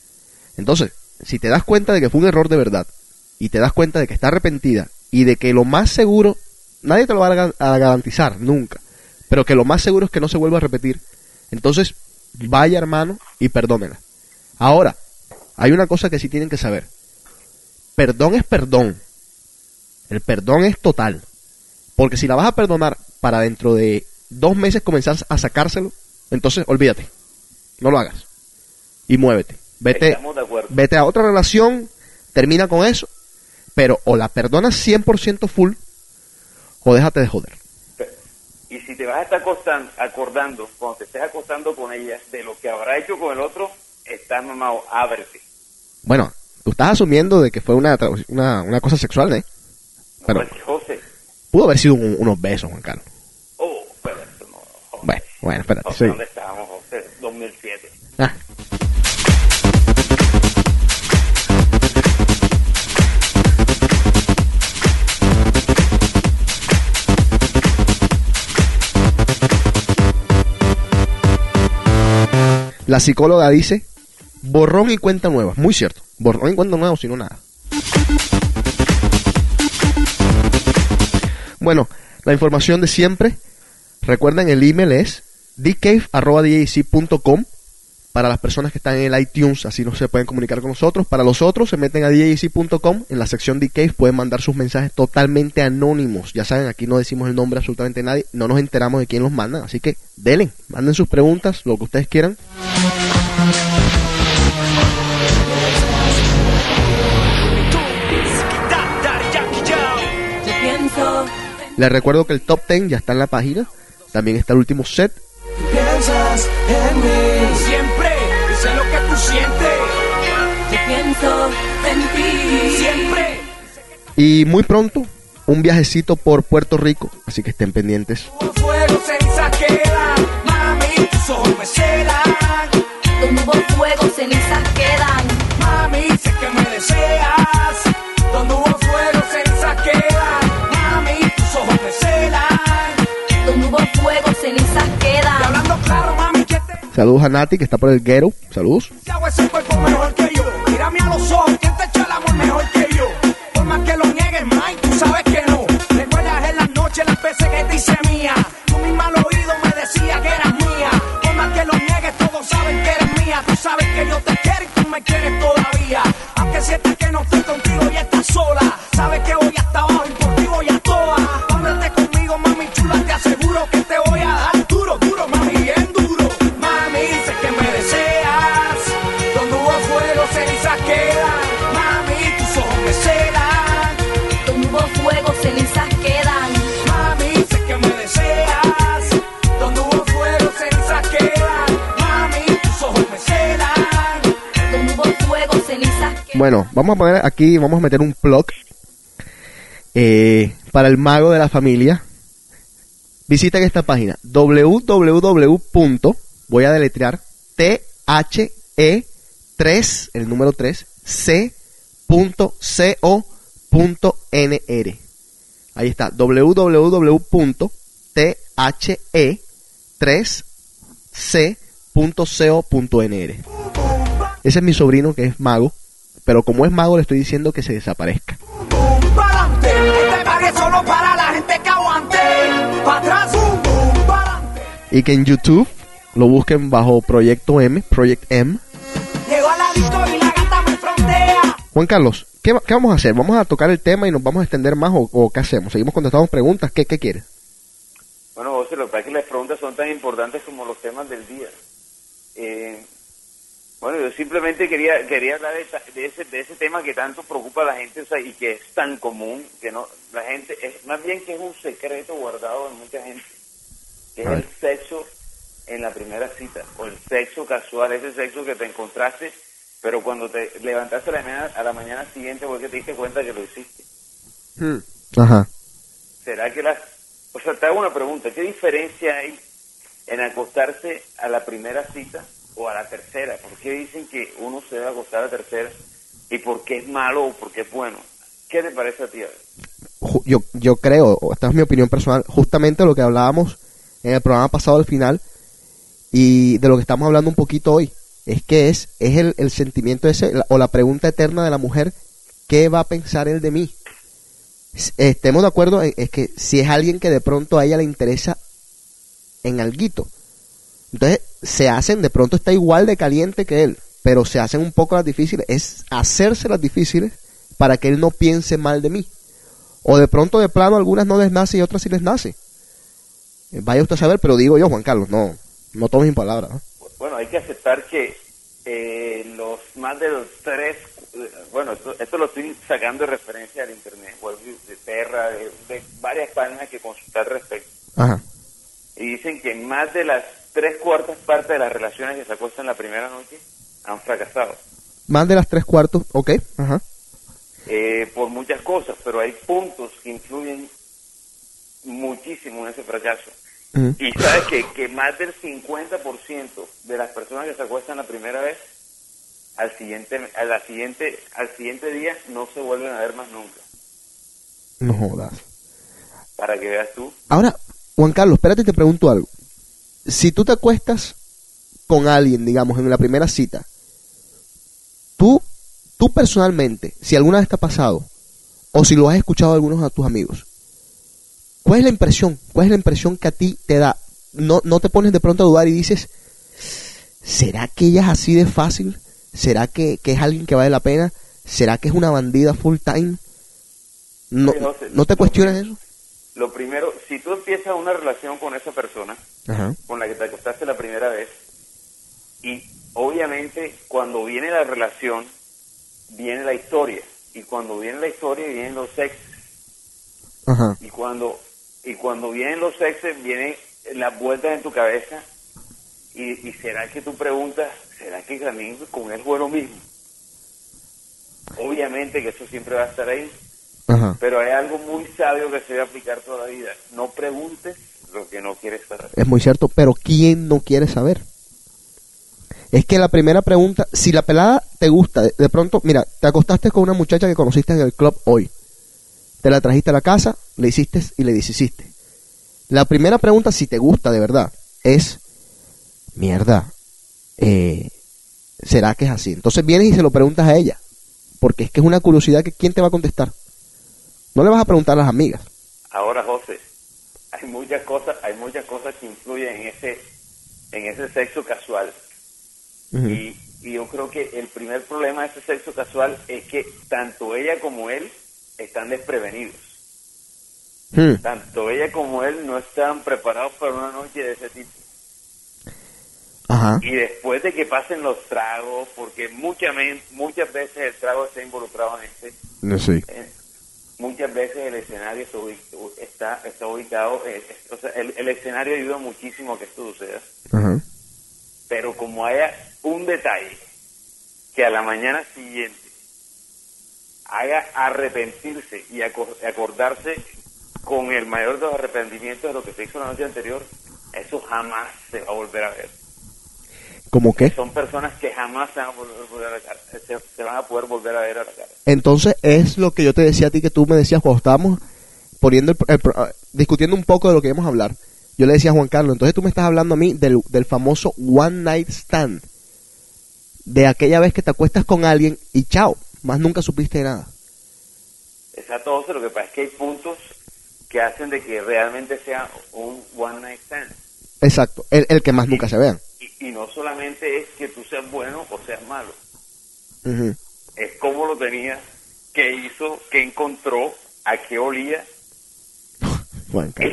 Entonces, si te das cuenta de que fue un error de verdad y te das cuenta de que está arrepentida y de que lo más seguro, nadie te lo va a ga- a garantizar nunca, pero que lo más seguro es que no se vuelva a repetir, entonces vaya hermano y perdónela. Ahora, hay una cosa que sí tienen que saber. Perdón es perdón. El perdón es total. Porque si la vas a perdonar para dentro de dos meses comenzar a sacárselo, entonces olvídate. No lo hagas. Y muévete. Vete, vete a otra relación, termina con eso, pero o la perdonas 100% full o déjate de joder. Y si te vas a estar acostan- acordando, cuando te estés acostando con ella, de lo que habrá hecho con el otro, estás mamado, ábrete. Bueno, tú estás asumiendo de que fue una, una, una cosa sexual, ¿eh? Pero Pues, José, pudo haber sido un- unos besos, Juan Carlos. oh, pero eso no. José. Bueno, bueno, espérate. José, sí. ¿Dónde estábamos, José? 2007. Ah, La psicóloga dice, borrón y cuenta nueva. Muy cierto. Borrón y cuenta nueva, sino nada. Bueno, la información de siempre. Recuerden, el email es dcave.com para las personas que están en el iTunes, así no se pueden comunicar con nosotros. Para los otros, se meten a djc.com, en la sección dcave pueden mandar sus mensajes totalmente anónimos. Ya saben, aquí no decimos el nombre absolutamente nadie, no nos enteramos de quién los manda, así que denle, manden sus preguntas, lo que ustedes quieran. Les recuerdo que el top 10 ya está en la página, también está el último set. Piensas en mí. Siempre, sé lo que tú sientes. Yo pienso en ti. Siempre. Y muy pronto, un viajecito por Puerto Rico, así que estén pendientes. Por fuego, ceniza quedan. Mami, tus ojos me celan. Donde hubo fuego, cenizas quedan. Mami, sé que me deseas. Donde hubo Saludos a Nati, que está por el ghetto. Saludos. Bueno, vamos a poner aquí, vamos a meter un plug eh, para el mago de la familia. Visiten esta página www. Voy a deletrear T H E 3, el número 3 C punto C O punto N R. Ahí está, www.the3c.co.nr. Ese es mi sobrino que es mago, pero como es mago le estoy diciendo que se desaparezca. Este. Y que en YouTube lo busquen bajo Proyecto M, Project M. Llegó a la disco y la gata me frontea. Juan Carlos, ¿qué, qué vamos a hacer? ¿Vamos a tocar el tema y nos vamos a extender más o, o qué hacemos? ¿Seguimos contestando preguntas? ¿Qué, qué quieres? Bueno, José, lo que pasa es que las preguntas son tan importantes como los temas del día. Eh, bueno, yo simplemente quería quería hablar de, de ese, de ese tema que tanto preocupa a la gente o sea, y que es tan común, que no la gente, es más bien que es un secreto guardado en mucha gente, que es el sexo en la primera cita, o el sexo casual, ese sexo que te encontraste, pero cuando te levantaste a la mañana, a la mañana siguiente fue que te diste cuenta que lo hiciste. Ajá. ¿Será que las... O sea, te hago una pregunta. ¿Qué diferencia hay en acostarse a la primera cita o a la tercera? ¿Por qué dicen que uno se debe acostar a tercera? ¿Y por qué es malo o por qué es bueno? ¿Qué te parece a ti? Yo, yo creo, esta es mi opinión personal, justamente lo que hablábamos en el programa pasado al final y de lo que estamos hablando un poquito hoy, es que es, es el, el sentimiento ese o la pregunta eterna de la mujer, ¿qué va a pensar él de mí? Estemos de acuerdo, en- es que si es alguien que de pronto a ella le interesa en alguito, entonces se hacen, de pronto está igual de caliente que él, pero se hacen un poco las difíciles, es hacerse las difíciles para que él no piense mal de mí. O de pronto de plano algunas no les nace y otras sí les nace. Eh, Vaya usted a saber, pero digo yo, Juan Carlos, no, no tomes mi palabra. ¿no? Bueno, hay que aceptar que eh, los más de los tres... Bueno, esto, esto lo estoy sacando de referencia del Internet, de Terra, de, de varias páginas que consultar al respecto. Ajá. Y dicen que más de las tres cuartas partes de las relaciones que se acuestan la primera noche han fracasado. Más de las tres cuartos, ok, ajá. eh, por muchas cosas, pero hay puntos que influyen muchísimo en ese fracaso. Y sabes que, que más del 50% de las personas que se acuestan la primera vez, al siguiente, a la siguiente, al siguiente día no se vuelven a ver más nunca. No jodas. Para que veas tú. Ahora, Juan Carlos, espérate, te pregunto algo. Si tú te acuestas con alguien, digamos, en la primera cita, tú, tú personalmente, si alguna vez te ha pasado, o si lo has escuchado algunos de tus amigos, ¿cuál es la impresión? ¿Cuál es la impresión que a ti te da? No, no te pones de pronto a dudar y dices, ¿será que ella es así de fácil? ¿Será que, que es alguien que vale la pena? ¿Será que es una bandida full time? ¿No, Sí, José, ¿no te cuestionas eso? Lo primero, si tú empiezas una relación con esa persona, Ajá. con la que te acostaste la primera vez, y obviamente cuando viene la relación, viene la historia, y cuando viene la historia vienen los sexos, Ajá. y cuando, y cuando vienen los sexos vienen las vueltas en tu cabeza, y, y será que tú preguntas, ¿será que también con él fue lo mismo? Obviamente que eso siempre va a estar ahí, Ajá. pero hay algo muy sabio que se debe aplicar toda la vida. No preguntes lo que no quieres saber. Es muy cierto, pero ¿quién no quiere saber? Es que la primera pregunta, si la pelada te gusta, de, de pronto, mira, te acostaste con una muchacha que conociste en el club hoy. Te la trajiste a la casa, le hiciste y le deshiciste. La primera pregunta, si te gusta de verdad, es, mierda, eh, ¿será que es así? Entonces vienes y se lo preguntas a ella. Porque es que es una curiosidad que ¿quién te va a contestar? No le vas a preguntar a las amigas. Ahora, José, hay muchas cosas, hay muchas cosas que influyen en ese, en ese sexo casual. Y, y yo creo que el primer problema de ese sexo casual es que tanto ella como él están desprevenidos. Hmm. Tanto ella como él no están preparados para una noche de ese tipo. Ajá. Y después de que pasen los tragos, porque muchas, men- muchas veces el trago está involucrado en este, Sí. Muchas veces el escenario está, está, ubicado, eh, eh, o sea, el, el escenario ayuda muchísimo a que esto suceda, pero como haya un detalle que a la mañana siguiente haga arrepentirse y aco- acordarse con el mayor de los arrepentimientos de lo que se hizo la noche anterior, eso jamás se va a volver a ver. ¿Cómo qué? Son personas que jamás se van a, volver, volver a la cara, se, se van a poder volver a ver a la cara. Entonces es lo que yo te decía a ti que tú me decías cuando estábamos poniendo el- ah, discutiendo un poco de lo que íbamos a hablar, yo le decía a Juan Carlos, entonces tú me estás hablando a mí del, del famoso one night stand, de aquella vez que te acuestas con alguien y chao, más nunca supiste nada. Exacto, José, lo que pasa es que hay puntos que hacen de que realmente sea un one night stand. Exacto, el, el que más nunca se vean. Y, no solamente es que tú seas bueno o seas malo, es cómo lo tenías, qué hizo, qué encontró, a qué olía. Juan.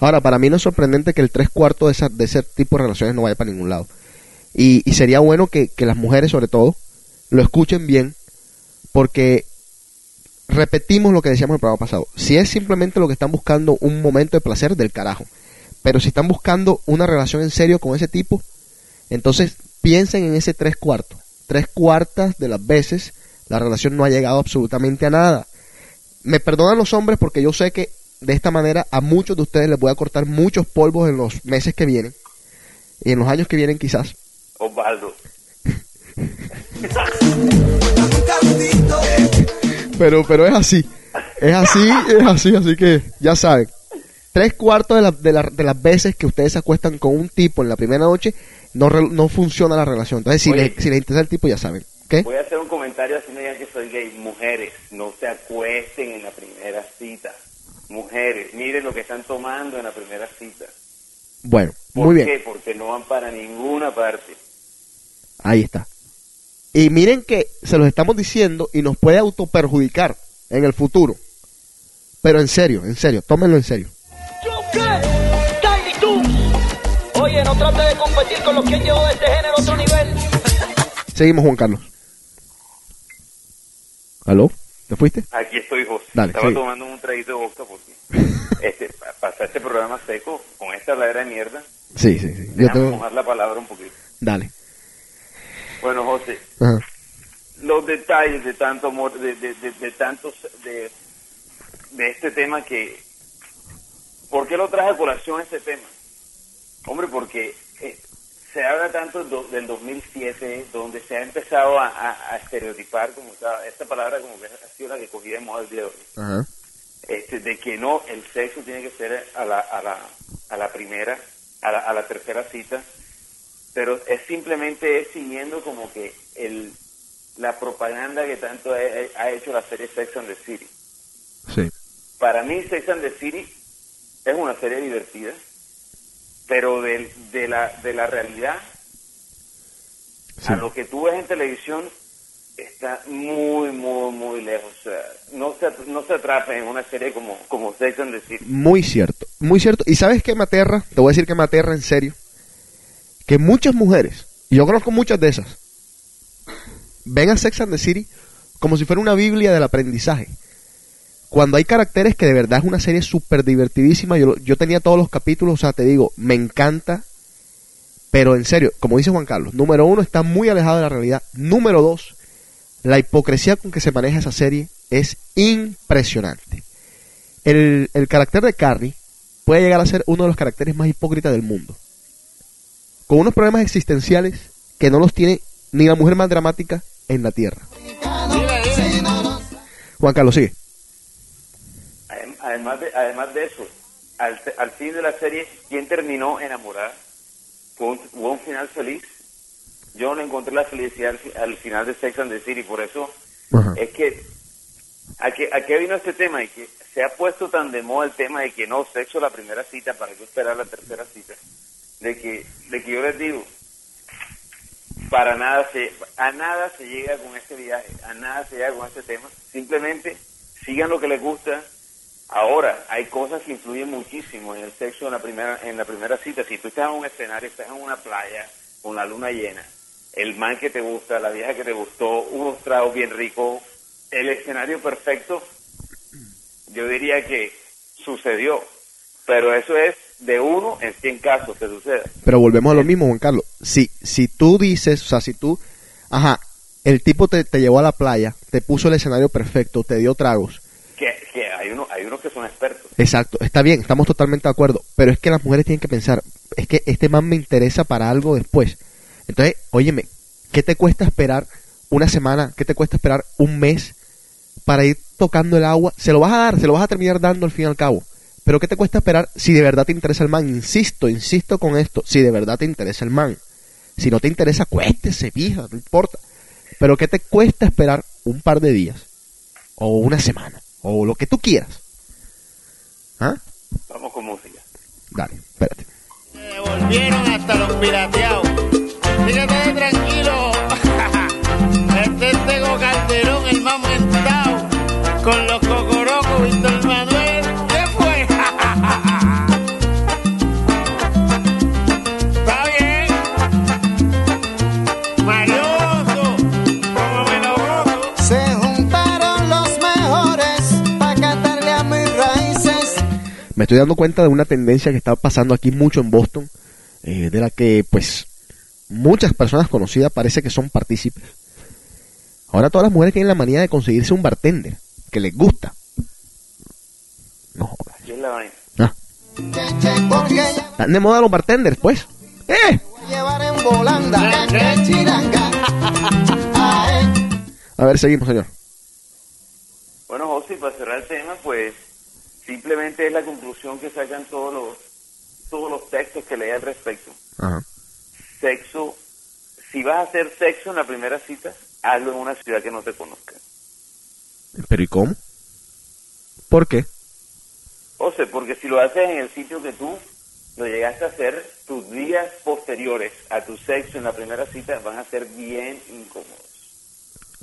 Ahora, para mí no es sorprendente que el tres cuartos de, esa- de ese tipo de relaciones no vaya para ningún lado. Y, y sería bueno que, que las mujeres, sobre todo, lo escuchen bien, porque repetimos lo que decíamos el programa pasado. Si es simplemente lo que están buscando un momento de placer, del carajo. Pero si están buscando una relación en serio con ese tipo, entonces piensen en ese tres cuartos. Tres cuartas de las veces la relación no ha llegado absolutamente a nada. Me perdonan los hombres porque yo sé que de esta manera a muchos de ustedes les voy a cortar muchos polvos en los meses que vienen y en los años que vienen quizás. Osvaldo. Pero, pero es así. Es así, es así, así que ya saben. Tres cuartos de, la- de, la- de las veces que ustedes se acuestan con un tipo en la primera noche, no, re- no funciona la relación. Entonces, si, Oye. les, si les interesa el tipo, ya saben. ¿Qué? Voy a hacer un comentario así digan que soy gay. Mujeres, no se acuesten en la primera cita. Mujeres, miren lo que están tomando en la primera cita. Bueno, ¿Por muy qué? bien. Porque no van para ninguna parte. Ahí está. Y miren que se los estamos diciendo y nos puede autoperjudicar en el futuro. Pero en serio, en serio, tómenlo en serio. Oye, no trate de competir con los que han llevado este género a otro nivel. Seguimos, Juan Carlos. ¿Aló? ¿Te fuiste? Aquí estoy, José. Dale, Estaba sigue. tomando un traguito de vodka porque este, pa- pasar este programa seco con esta ladera de mierda. Sí, sí, sí. Yo tengo... mojar la palabra un poquito. Dale. Bueno, José, Ajá. los detalles de tanto amor, de, de, de, de tantos, de, de este tema que... ¿Por qué lo traje a colación este tema? Hombre, porque eh, se habla tanto do- del 2007, donde se ha empezado a, a- a estereotipar, como esta, esta palabra como que ha sido la que cogí de moda el día de hoy, Ajá. este, de que no, el sexo tiene que ser a la, a la, a la primera, a la, a la tercera cita, pero es simplemente es siguiendo como que el, la propaganda que tanto ha, ha hecho la serie Sex and the City. Sí. Para mí Sex and the City es una serie divertida, pero de, la, de la realidad Sí. a lo que tú ves en televisión está muy, muy, muy lejos. O sea, no se, no se atrape en una serie como, como Sex and the City. Muy cierto, muy cierto. ¿Y sabes qué me aterra? Te voy a decir que me aterra en serio. Que muchas mujeres, y yo conozco muchas de esas, ven a Sex and the City como si fuera una biblia del aprendizaje. Cuando hay caracteres que de verdad es una serie súper divertidísima, yo, yo tenía todos los capítulos, o sea, te digo, me encanta, pero en serio, como dice Juan Carlos, número uno, está muy alejado de la realidad. Número dos, la hipocresía con que se maneja esa serie es impresionante el, el carácter de Carrie puede llegar a ser uno de los caracteres más hipócritas del mundo. Con unos problemas existenciales que no los tiene ni la mujer más dramática en la Tierra. Juan Carlos, sigue. Adem- Además de, además de eso, al, al fin de la serie, ¿quién terminó enamorada? ¿Fue un, hubo un final feliz? Yo no encontré la felicidad al, fi- al final de Sex and the City, por eso Ajá. es que ¿a qué, ¿a qué vino este tema? Y que se ha puesto tan de moda el tema de que no, sexo la primera cita, para que esperar la tercera cita. De que, de que yo les digo, para nada se, a nada se llega con este viaje, a nada se llega con este tema. Simplemente sigan lo que les gusta. Ahora, hay cosas que influyen muchísimo en el sexo en la primera, en la primera cita. Si tú estás en un escenario, estás en una playa con la luna llena, el man que te gusta, la vieja que te gustó, unos tragos bien ricos, el escenario perfecto, yo diría que sucedió. Pero eso es de uno en 100 casos que suceda. Pero volvemos a lo mismo, Juan Carlos. Si, si tú dices, o sea, si tú, ajá, el tipo te, te llevó a la playa, te puso el escenario perfecto, te dio tragos. Que, que hay, uno, hay unos que son expertos. Exacto, está bien, estamos totalmente de acuerdo. Pero es que las mujeres tienen que pensar, es que este man me interesa para algo después. Entonces, óyeme, ¿qué te cuesta esperar una semana? ¿Qué te cuesta esperar un mes para ir tocando el agua? Se lo vas a dar, se lo vas a terminar dando al fin y al cabo. Pero ¿qué te cuesta esperar si de verdad te interesa el man? Insisto, insisto con esto, si de verdad te interesa el man. Si no te interesa, cuéstese, vieja, no importa. Pero ¿qué te cuesta esperar un par de días? O una semana, o lo que tú quieras. ¿Ah? Vamos con música. Dale, espérate. Se volvieron hasta los pirateados. Fíjate tranquilo. Este es Tego Calderón, el más mentado. Con los cocorocos, Me estoy dando cuenta de una tendencia que está pasando aquí mucho en Boston, eh, de la que pues muchas personas conocidas parece que son partícipes. Ahora todas las mujeres tienen la manía de conseguirse un bartender que les gusta. No jodas. Ah, están de moda los bartenders, pues. ¡Eh! a ver, seguimos, señor. Bueno, José, para cerrar el tema, simplemente es la conclusión que sacan todos los todos los textos que leí al respecto. Ajá. Sexo, si vas a hacer sexo en la primera cita, hazlo en una ciudad que no te conozca. ¿Pero y cómo? ¿Por qué? José, porque si lo haces en el sitio que tú lo llegaste a hacer, tus días posteriores a tu sexo en la primera cita van a ser bien incómodos.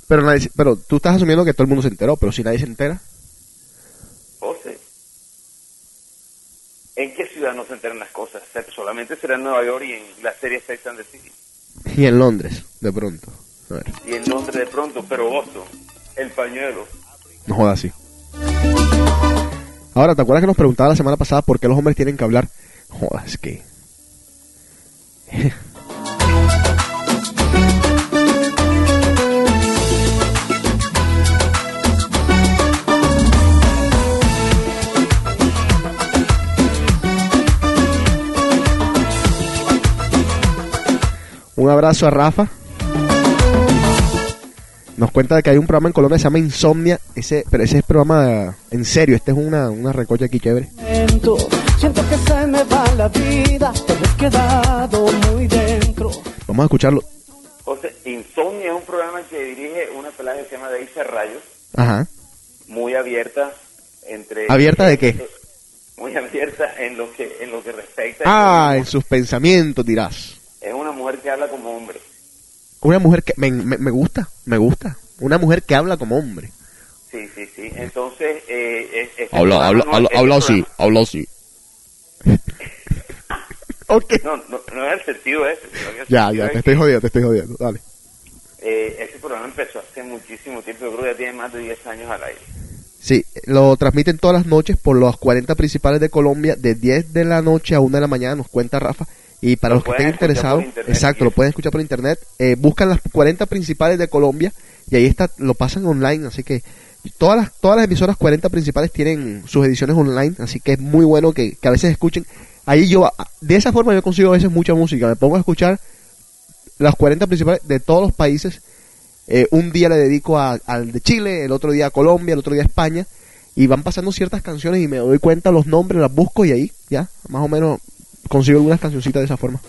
Pero, nadie, pero tú estás asumiendo que todo el mundo se enteró, pero si nadie se entera. José, ¿en qué ciudad no se enteran las cosas? Solamente será en Nueva York y en la serie Sex and the City. Y en Londres, de pronto. A ver, Y en Londres de pronto, pero Boston, el pañuelo. no jodas así. Ahora, ¿te acuerdas que nos preguntaba la semana pasada por qué los hombres tienen que hablar? Jodas, es que... Un abrazo a Rafa. Nos cuenta de que hay un programa en Colombia que se llama Insomnia. Ese, pero ese es programa en serio. Este es una, una recocha aquí chévere. Siento, siento que se me va la vida, te has quedado muy dentro. Vamos a escucharlo. José, Insomnia es un programa que dirige una pelada que se llama Daisy Rayos, Ajá. muy abierta entre... ¿Abierta de qué? Muy abierta en lo que en lo que respecta... Ah, en sus pensamientos dirás. Es una mujer que habla como hombre. Una mujer que me, me, me gusta, me gusta. Una mujer que habla como hombre. Sí, sí, sí. Entonces... Eh, es- este Habla, habla, no- habla, este habla así, habla así. ok. No, no, no es el sentido ese. el Ya, sentido ya, te estoy jodiendo, te estoy jodiendo. Dale. Eh, ese programa empezó hace muchísimo tiempo, yo creo que ya tiene más de 10 años al aire. Sí, lo transmiten todas las noches por los 40 principales de Colombia, de 10 de la noche a 1 de la mañana, nos cuenta Rafa. Y para Lo los que estén interesados, exacto, lo pueden escuchar por internet. Eh, buscan las 40 principales de Colombia y ahí está, lo pasan online, así que todas las, todas las emisoras 40 principales tienen sus ediciones online, así que es muy bueno que, que a veces escuchen. Ahí yo, de esa forma yo consigo a veces mucha música, me pongo a escuchar las 40 principales de todos los países. Eh, un día le dedico a- al de Chile, el otro día a Colombia, el otro día a España. Y van pasando ciertas canciones y me doy cuenta los nombres, las busco y ahí, ya, más o menos consigo algunas cancioncitas de esa forma.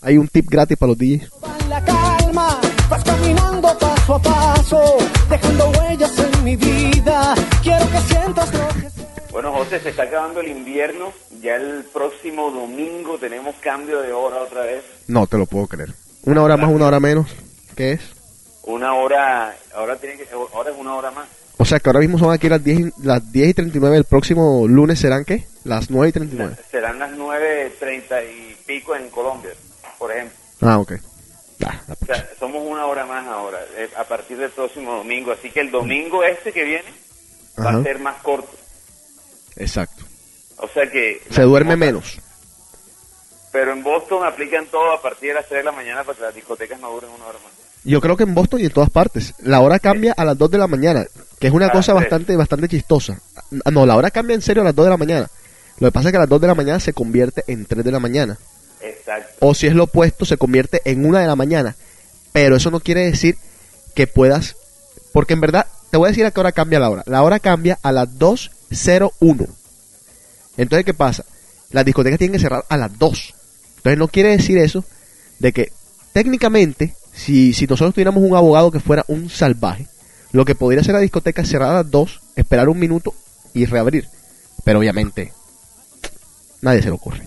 Hay un tip gratis para los DJs. en la calma, vas caminando paso a paso, dejando huellas en mi vida. Quiero que sientas lo que Bueno, José, se está acabando el invierno. Ya el próximo domingo tenemos cambio de hora otra vez. No te lo puedo creer. Una hora más, una hora menos. ¿Qué es? Una hora, ahora tiene que, ahora es una hora más. O sea que ahora mismo son aquí las 10, y- las 10 y 39. El próximo lunes serán qué? Las 9 y 39. Serán las 9.30 y pico en Colombia, por ejemplo. Ah, ok. Ah, O sea, somos una hora más ahora, eh, a partir del próximo domingo. Así que el domingo este que viene va Ajá. a ser más corto. Exacto. O sea que... Se duerme menos. Pero en Boston aplican todo a partir de las 3 de la mañana para que las discotecas no duren una hora más. Yo creo que en Boston y en todas partes. La hora cambia a las 2 de la mañana, que es una A cosa bastante bastante chistosa. Ah, No, la hora cambia en serio a las 2 de la mañana. Lo que pasa es que a las 2 de la mañana se convierte en 3 de la mañana. Exacto. O si es lo opuesto, se convierte en una de la mañana. Pero eso no quiere decir que puedas, porque en verdad, te voy a decir a qué hora cambia la hora. La hora cambia a las 2.01. Entonces, ¿qué pasa? Las discotecas tienen que cerrar a las 2. Entonces, no quiere decir eso de que técnicamente, si, si nosotros tuviéramos un abogado que fuera un salvaje, lo que podría hacer la discoteca es cerrar a las 2, esperar un minuto y reabrir. Pero obviamente, nadie se le ocurre.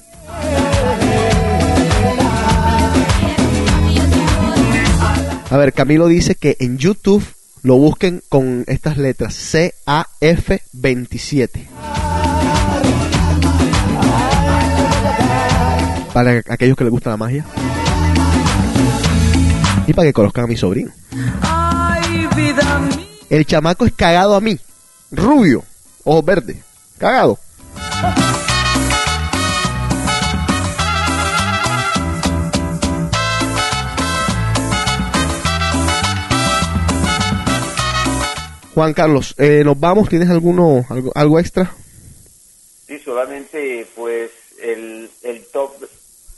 A ver, Camilo dice que en YouTube lo busquen con estas letras CAF27. Para aquellos que les gusta la magia. Y para que conozcan a mi sobrino. Ay, vida mía. El chamaco es cagado a mí. Rubio. Ojos verdes. Cagado. Juan Carlos, eh, nos vamos. ¿Tienes alguno, algo, algo extra? Sí, solamente pues el, el top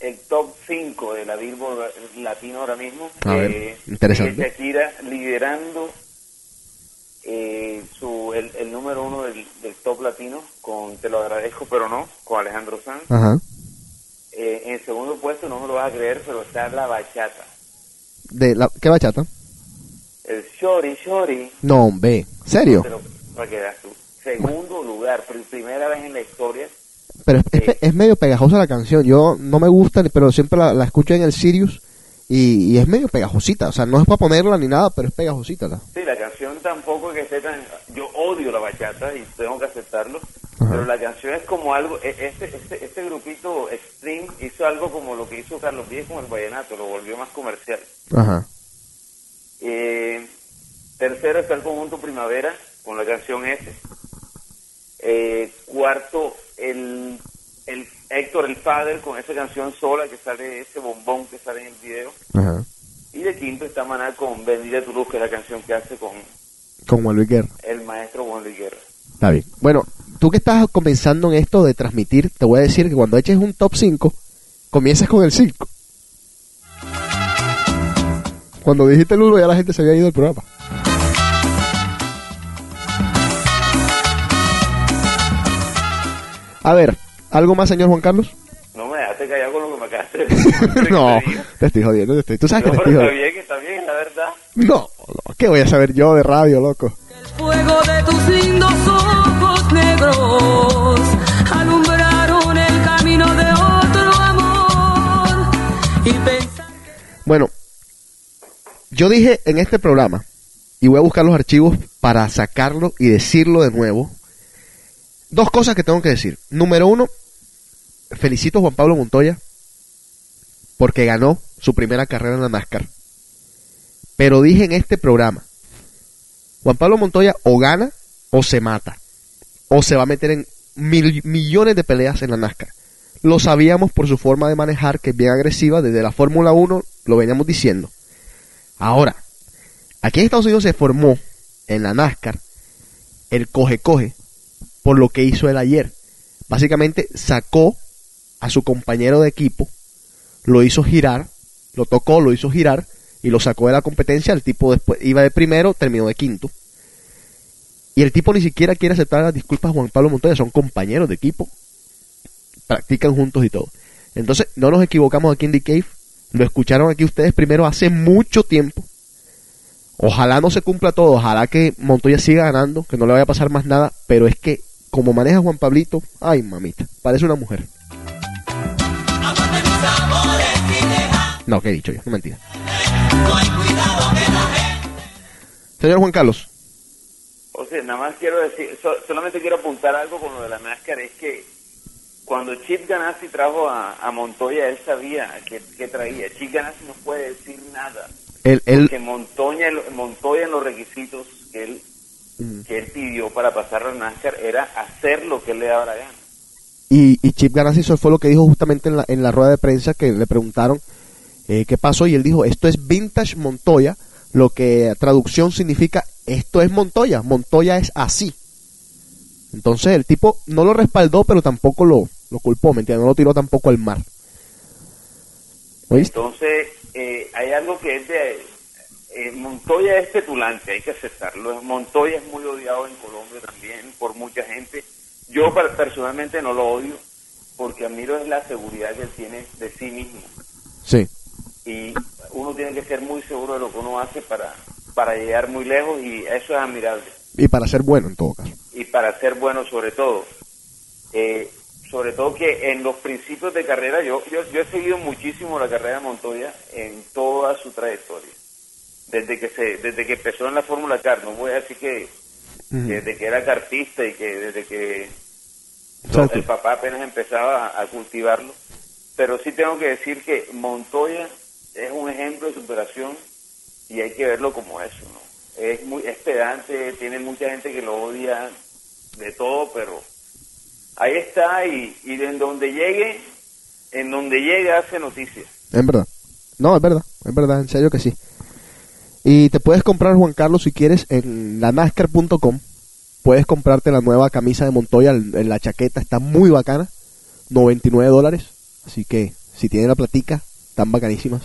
el top 5 de la Billboard latino ahora mismo. A ver, eh, interesante. Shakira liderando eh, su, el, el número uno del, del top latino con Te lo agradezco, pero no, con Alejandro Sanz. Ajá. Eh, en segundo puesto, no me lo vas a creer, pero está la bachata. De la, ¿Qué bachata? El Shori Shori. No, hombre. ¿Serio? Para que veas tú. Segundo lugar, pr- primera vez en la historia. Pero es, es- es medio pegajosa la canción. Yo no me gusta, pero siempre la, la escucho en el Sirius y, y es medio pegajosita. O sea, no es para ponerla ni nada, pero es pegajosita. ¿no? Sí, la canción tampoco es que esté tan... Yo odio la bachata y tengo que aceptarlo, Ajá. pero la canción es como algo... e- Este, este, este grupito Extreme hizo algo como lo que hizo Carlos Díez con el vallenato, lo volvió más comercial. Ajá. Eh, tercero está el conjunto Primavera con la canción S. Eh, cuarto, el, el Héctor el Father con esa canción sola que sale, ese bombón que sale en el video. Ajá. Y de quinto está Maná con Bendita tu luz, que es la canción que hace con Con Juan Luis Guerra. el maestro Juan Luis Guerra. Está bien. Bueno, tú que estás comenzando en esto de transmitir, te voy a decir que cuando eches un top 5, comiences con el 5. Cuando dijiste el 1 ya la gente se había ido del programa. A ver, ¿algo más, señor Juan Carlos? No me dejaste callar con lo que me acabaste de no, Te estoy jodiendo. te estoy- Tú sabes que No, te estoy pero está jodiendo. bien, está bien, la verdad. No, no, ¿qué voy a saber yo de radio, loco? Fuego de tus lindos ojos negros alumbraron el camino de otro amor y pensar Bueno, yo dije en este programa, y voy a buscar los archivos para sacarlo y decirlo de nuevo, dos cosas que tengo que decir. Número uno, felicito a Juan Pablo Montoya porque ganó su primera carrera en la NASCAR. Pero dije en este programa, Juan Pablo Montoya o gana o se mata. O se va a meter en mil- millones de peleas en la NASCAR. Lo sabíamos por su forma de manejar, que es bien agresiva. Desde la Fórmula 1 lo veníamos diciendo. Ahora, aquí en Estados Unidos se formó en la NASCAR el coge-coge por lo que hizo él ayer. Básicamente sacó a su compañero de equipo, lo hizo girar, lo tocó, lo hizo girar y lo sacó de la competencia. El tipo después iba de primero, terminó de quinto. Y el tipo ni siquiera quiere aceptar las disculpas a Juan Pablo Montoya, son compañeros de equipo, practican juntos y todo. Entonces, no nos equivocamos aquí en The Cave, lo escucharon aquí ustedes primero hace mucho tiempo. Ojalá no se cumpla todo, ojalá que Montoya siga ganando, que no le vaya a pasar más nada, pero es que como maneja Juan Pablito, ay mamita, parece una mujer. No, ¿qué he dicho yo? No mentira. Señor Juan Carlos, O sea, nada más quiero decir, so- solamente quiero apuntar algo con lo de la NASCAR, es que cuando Chip Ganassi trajo a, a Montoya, él sabía que, que traía. Chip Ganassi no puede decir nada, él, él, porque Montoya, Montoya en los requisitos que él, que él pidió para pasar a NASCAR era hacer lo que él le daba la gana. Y, y Chip Ganassi eso fue lo que dijo justamente en la, en la rueda de prensa que le preguntaron eh, qué pasó y él dijo esto es vintage Montoya lo que traducción significa esto es Montoya Montoya es así entonces el tipo no lo respaldó pero tampoco lo, lo culpó ¿me entiendes? no lo tiró tampoco al mar ¿Oíste? Entonces, eh, hay algo que es de... eh, Montoya es petulante, hay que aceptarlo. Montoya es muy odiado en Colombia también por mucha gente. Yo per- personalmente no lo odio porque admiro es la seguridad que él tiene de sí mismo. Sí. Y uno tiene que ser muy seguro de lo que uno hace para, para llegar muy lejos y eso es admirable. Y para ser bueno en todo caso. y para ser bueno sobre todo. Eh, sobre todo que en los principios de carrera, yo, yo, yo he seguido muchísimo la carrera de Montoya en toda su trayectoria. Desde que se, desde que empezó en la Fórmula Car, no voy a decir que, que desde que era cartista y que desde que el papá apenas empezaba a, a cultivarlo. Pero sí tengo que decir que Montoya es un ejemplo de superación y hay que verlo como eso, ¿no? Es muy es pedante, tiene mucha gente que lo odia de todo, pero ahí está y, y en donde llegue, en donde llegue hace noticias. Es verdad. No, es verdad. Es verdad, en serio que sí. Y te puedes comprar, Juan Carlos, si quieres, en lanascar.com. Puedes comprarte la nueva camisa de Montoya. La chaqueta está muy bacana. 99 dólares. Así que, si tienes la platica, están bacanísimas.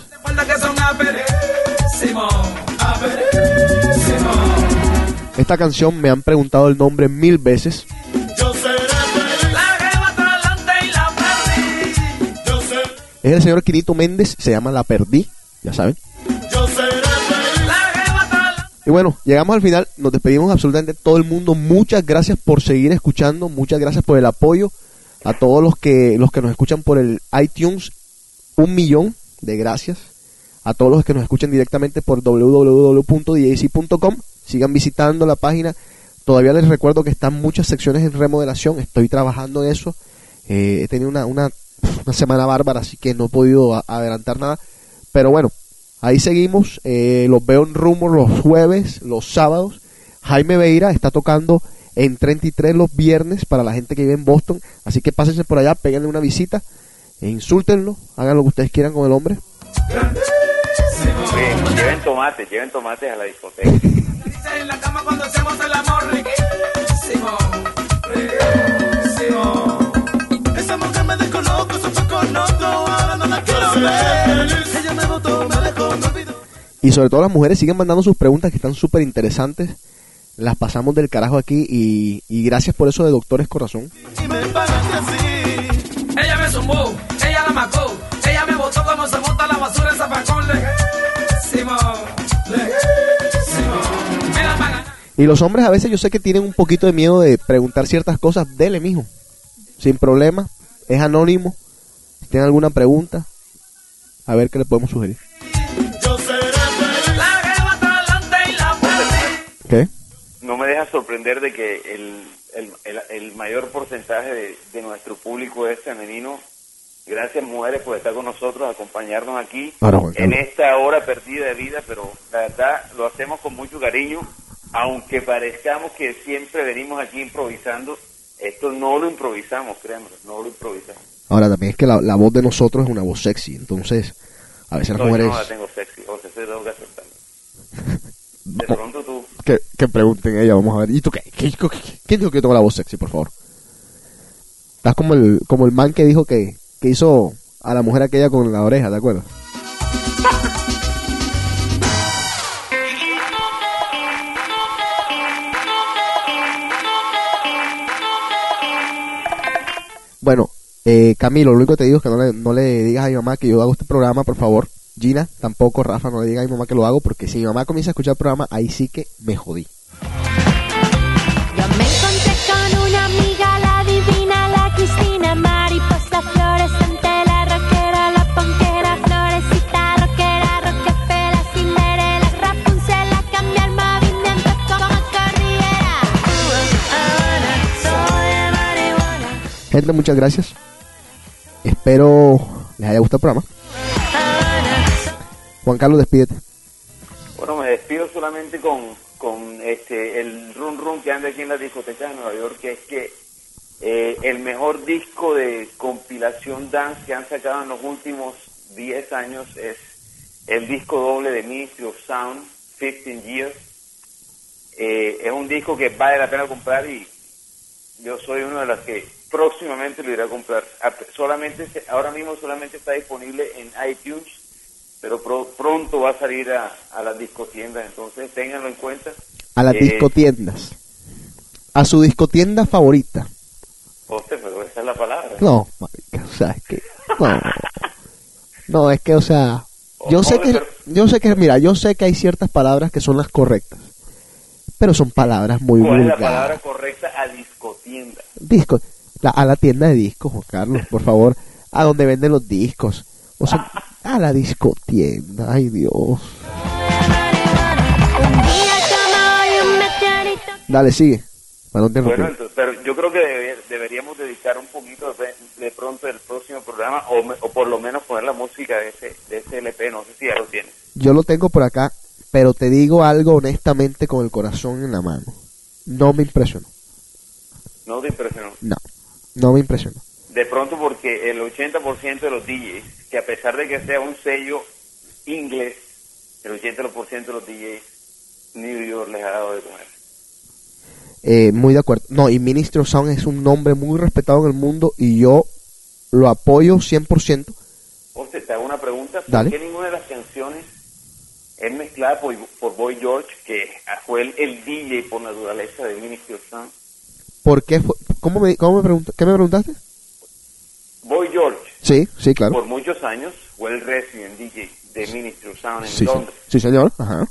Esta canción me han preguntado el nombre mil veces. Es el señor Quinito Méndez. Se llama La Perdí. Ya saben. Y bueno, llegamos al final, nos despedimos absolutamente todo el mundo. Muchas gracias por seguir escuchando, muchas gracias por el apoyo a todos los que los que nos escuchan por el iTunes, un millón de gracias. A todos los que nos escuchan directamente por www.djc.com, sigan visitando la página. Todavía les recuerdo que están muchas secciones en remodelación, estoy trabajando en eso. Eh, he tenido una, una, una semana bárbara, así que no he podido adelantar nada. Pero bueno, Ahí seguimos, eh, los veo en Rumor los jueves, los sábados. Jaime Beira está tocando en 33 los viernes para la gente que vive en Boston. Así que pásense por allá, péguenle una visita, e insúltenlo, hagan lo que ustedes quieran con el hombre. Oye, lleven tomates, lleven tomates a la discoteca. En la cama cuando hacemos el amor, riquísimo, riquísimo. Esa mujer me dejó loco, se fue con otro, ahora no la quiero ver. Ella me Y sobre todo las mujeres siguen mandando sus preguntas que están súper interesantes. Las pasamos del carajo aquí y, y gracias por eso de Doctores Corazón. Y me pagaste así. Ella me zumbó, ella la mató, ella me botó como se bota la basura en zapacón, lejísimo, lejísimo. Me la pagan. Y los hombres a veces yo sé que tienen un poquito de miedo de preguntar ciertas cosas. Dele, mijo. Sin problema. Es anónimo. Si tienen alguna pregunta, a ver qué le podemos sugerir. ¿Qué? No me deja sorprender de que el, el, el, el mayor porcentaje de, de nuestro público es femenino. Gracias mujeres por estar con nosotros, acompañarnos aquí Ahora, Juan en esta hora perdida de vida, pero la verdad lo hacemos con mucho cariño, aunque parezcamos que siempre venimos aquí improvisando, esto no lo improvisamos, créanme, no lo improvisamos. Ahora también es que la, la voz de nosotros es una voz sexy. Entonces, a veces las No, mujeres... no la tengo sexy, o sea, se tengo que aceptarlo. De pronto tú, Que, que pregunten ella, vamos a ver. ¿Y tú qué? ¿Qué- qué- qué- ¿Quién dijo que yo tengo la voz sexy, por favor? Estás como el, como el man que dijo que, que hizo a la mujer aquella con la oreja, ¿de acuerdo? Bueno, eh, Camilo, lo único que te digo es que no le, no le digas a mi mamá que yo hago este programa, por favor. Gina, tampoco, Rafa, no le digas a mi mamá que lo hago, porque si mi mamá comienza a escuchar el programa, ahí sí que me jodí. Yo me encontré con una amiga, la divina, la Cristina, mariposa fluorescente, la rockera, la ponquera, florecita, rockera, roquefela, Cinderela, Rapunzel, la cambia el movimiento como cordillera. Habana, soy de marihuana. Gente, muchas gracias. Espero les haya gustado el programa. Juan Carlos, despídete. Bueno, me despido solamente con, con este el run run que anda aquí en la discoteca de Nueva York, que es que eh, el mejor disco de compilación dance que han sacado en los últimos 10 años es el disco doble de Ministry of Sound, 15 Years. Eh, es un disco que vale la pena comprar y yo soy uno de los que próximamente lo iré a comprar. Solamente ahora mismo solamente está disponible en iTunes, pero pro- pronto va a salir a, a las discotiendas, entonces ténganlo en cuenta. A las Eh, discotiendas. A su discotienda favorita. Hostia, pero esa es la palabra. No, marica, o sea, es que... No, no es que, o sea... Yo sé que, yo sé que, mira, yo sé que hay ciertas palabras que son las correctas. Pero son palabras muy ¿Cuál es la vulgares. palabra correcta a discotienda? Discos. La- a la tienda de discos, Juan Carlos, por favor. A donde venden los discos. O sea, a la discotienda. Ay, Dios. Dale, sigue. Bueno, entonces, pero yo creo que debe- deberíamos dedicar un poquito de, de pronto el próximo programa, o, me- o por lo menos poner la música de ese, de ese LP, no sé si ya lo tienes. Yo lo tengo por acá, pero te digo algo honestamente con el corazón en la mano. No me impresionó. No te impresionó. No, no me impresionó. De pronto porque el 80% de los DJs, que a pesar de que sea un sello inglés, el 80% de los DJs, New York les ha dado de comer. Eh, muy de acuerdo. No, y Ministry of Sound es un nombre muy respetado en el mundo y yo lo apoyo 100%. José, te hago una pregunta. ¿Por Dale. qué ninguna de las canciones es mezclada por, por Boy George, que fue el, el DJ por naturaleza de Ministry of Sound? ¿Por qué fue? ¿Cómo me, cómo me pregunta, ¿Qué me preguntaste? Sí, sí, claro. por muchos años, fue el resident DJ de Ministry of Sound en Sí, sí, Londres. sí, señor. Ajá.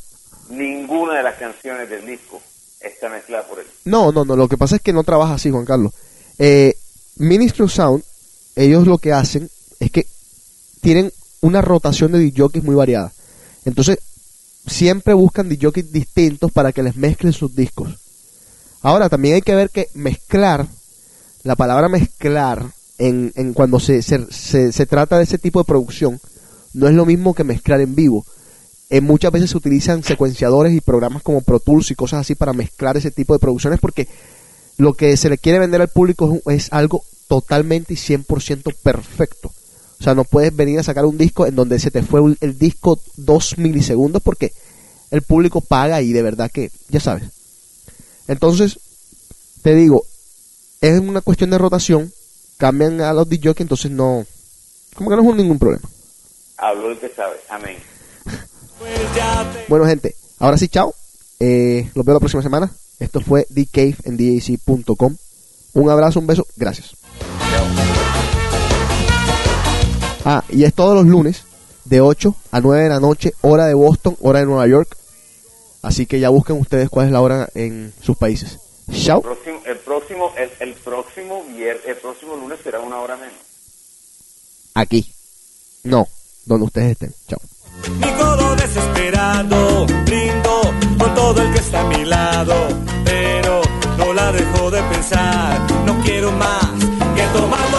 Ninguna de las canciones del disco está mezclada por él. No, no, no. Lo que pasa es que no trabaja así, Juan Carlos. Eh, Ministry of Sound, ellos lo que hacen es que tienen una rotación de DJs muy variada. Entonces, siempre buscan DJs distintos para que les mezclen sus discos. Ahora, también hay que ver que mezclar, la palabra mezclar, en, en cuando se, se, se- trata de ese tipo de producción, no es lo mismo que mezclar en vivo. Eh, muchas veces se utilizan secuenciadores y programas como Pro Tools y cosas así para mezclar ese tipo de producciones porque lo que se le quiere vender al público es, es algo totalmente y 100% perfecto. O sea, no puedes venir a sacar un disco en donde se te fue el disco dos milisegundos porque el público paga y de verdad que, ya sabes. Entonces, te digo, es una cuestión de rotación, cambian a los DJs, entonces no, como que no es un- ningún problema. Habló el que sabe. Amén. Bueno, gente, ahora sí, chao. Eh, los veo la próxima semana. Esto fue The Cave en DAC.com. Un abrazo, un beso, gracias. Ah, y es todos los lunes, de 8 a 9 de la noche, hora de Boston, hora de Nueva York. Así que ya busquen ustedes cuál es la hora en sus países. Chao. El próximo, el próximo, el, el próximo vier- el próximo lunes será una hora menos. Aquí. No, donde ustedes estén. Chao. Mi codo desesperado, brindo con todo el que está a mi lado, pero no la dejo de pensar, no quiero más que tomar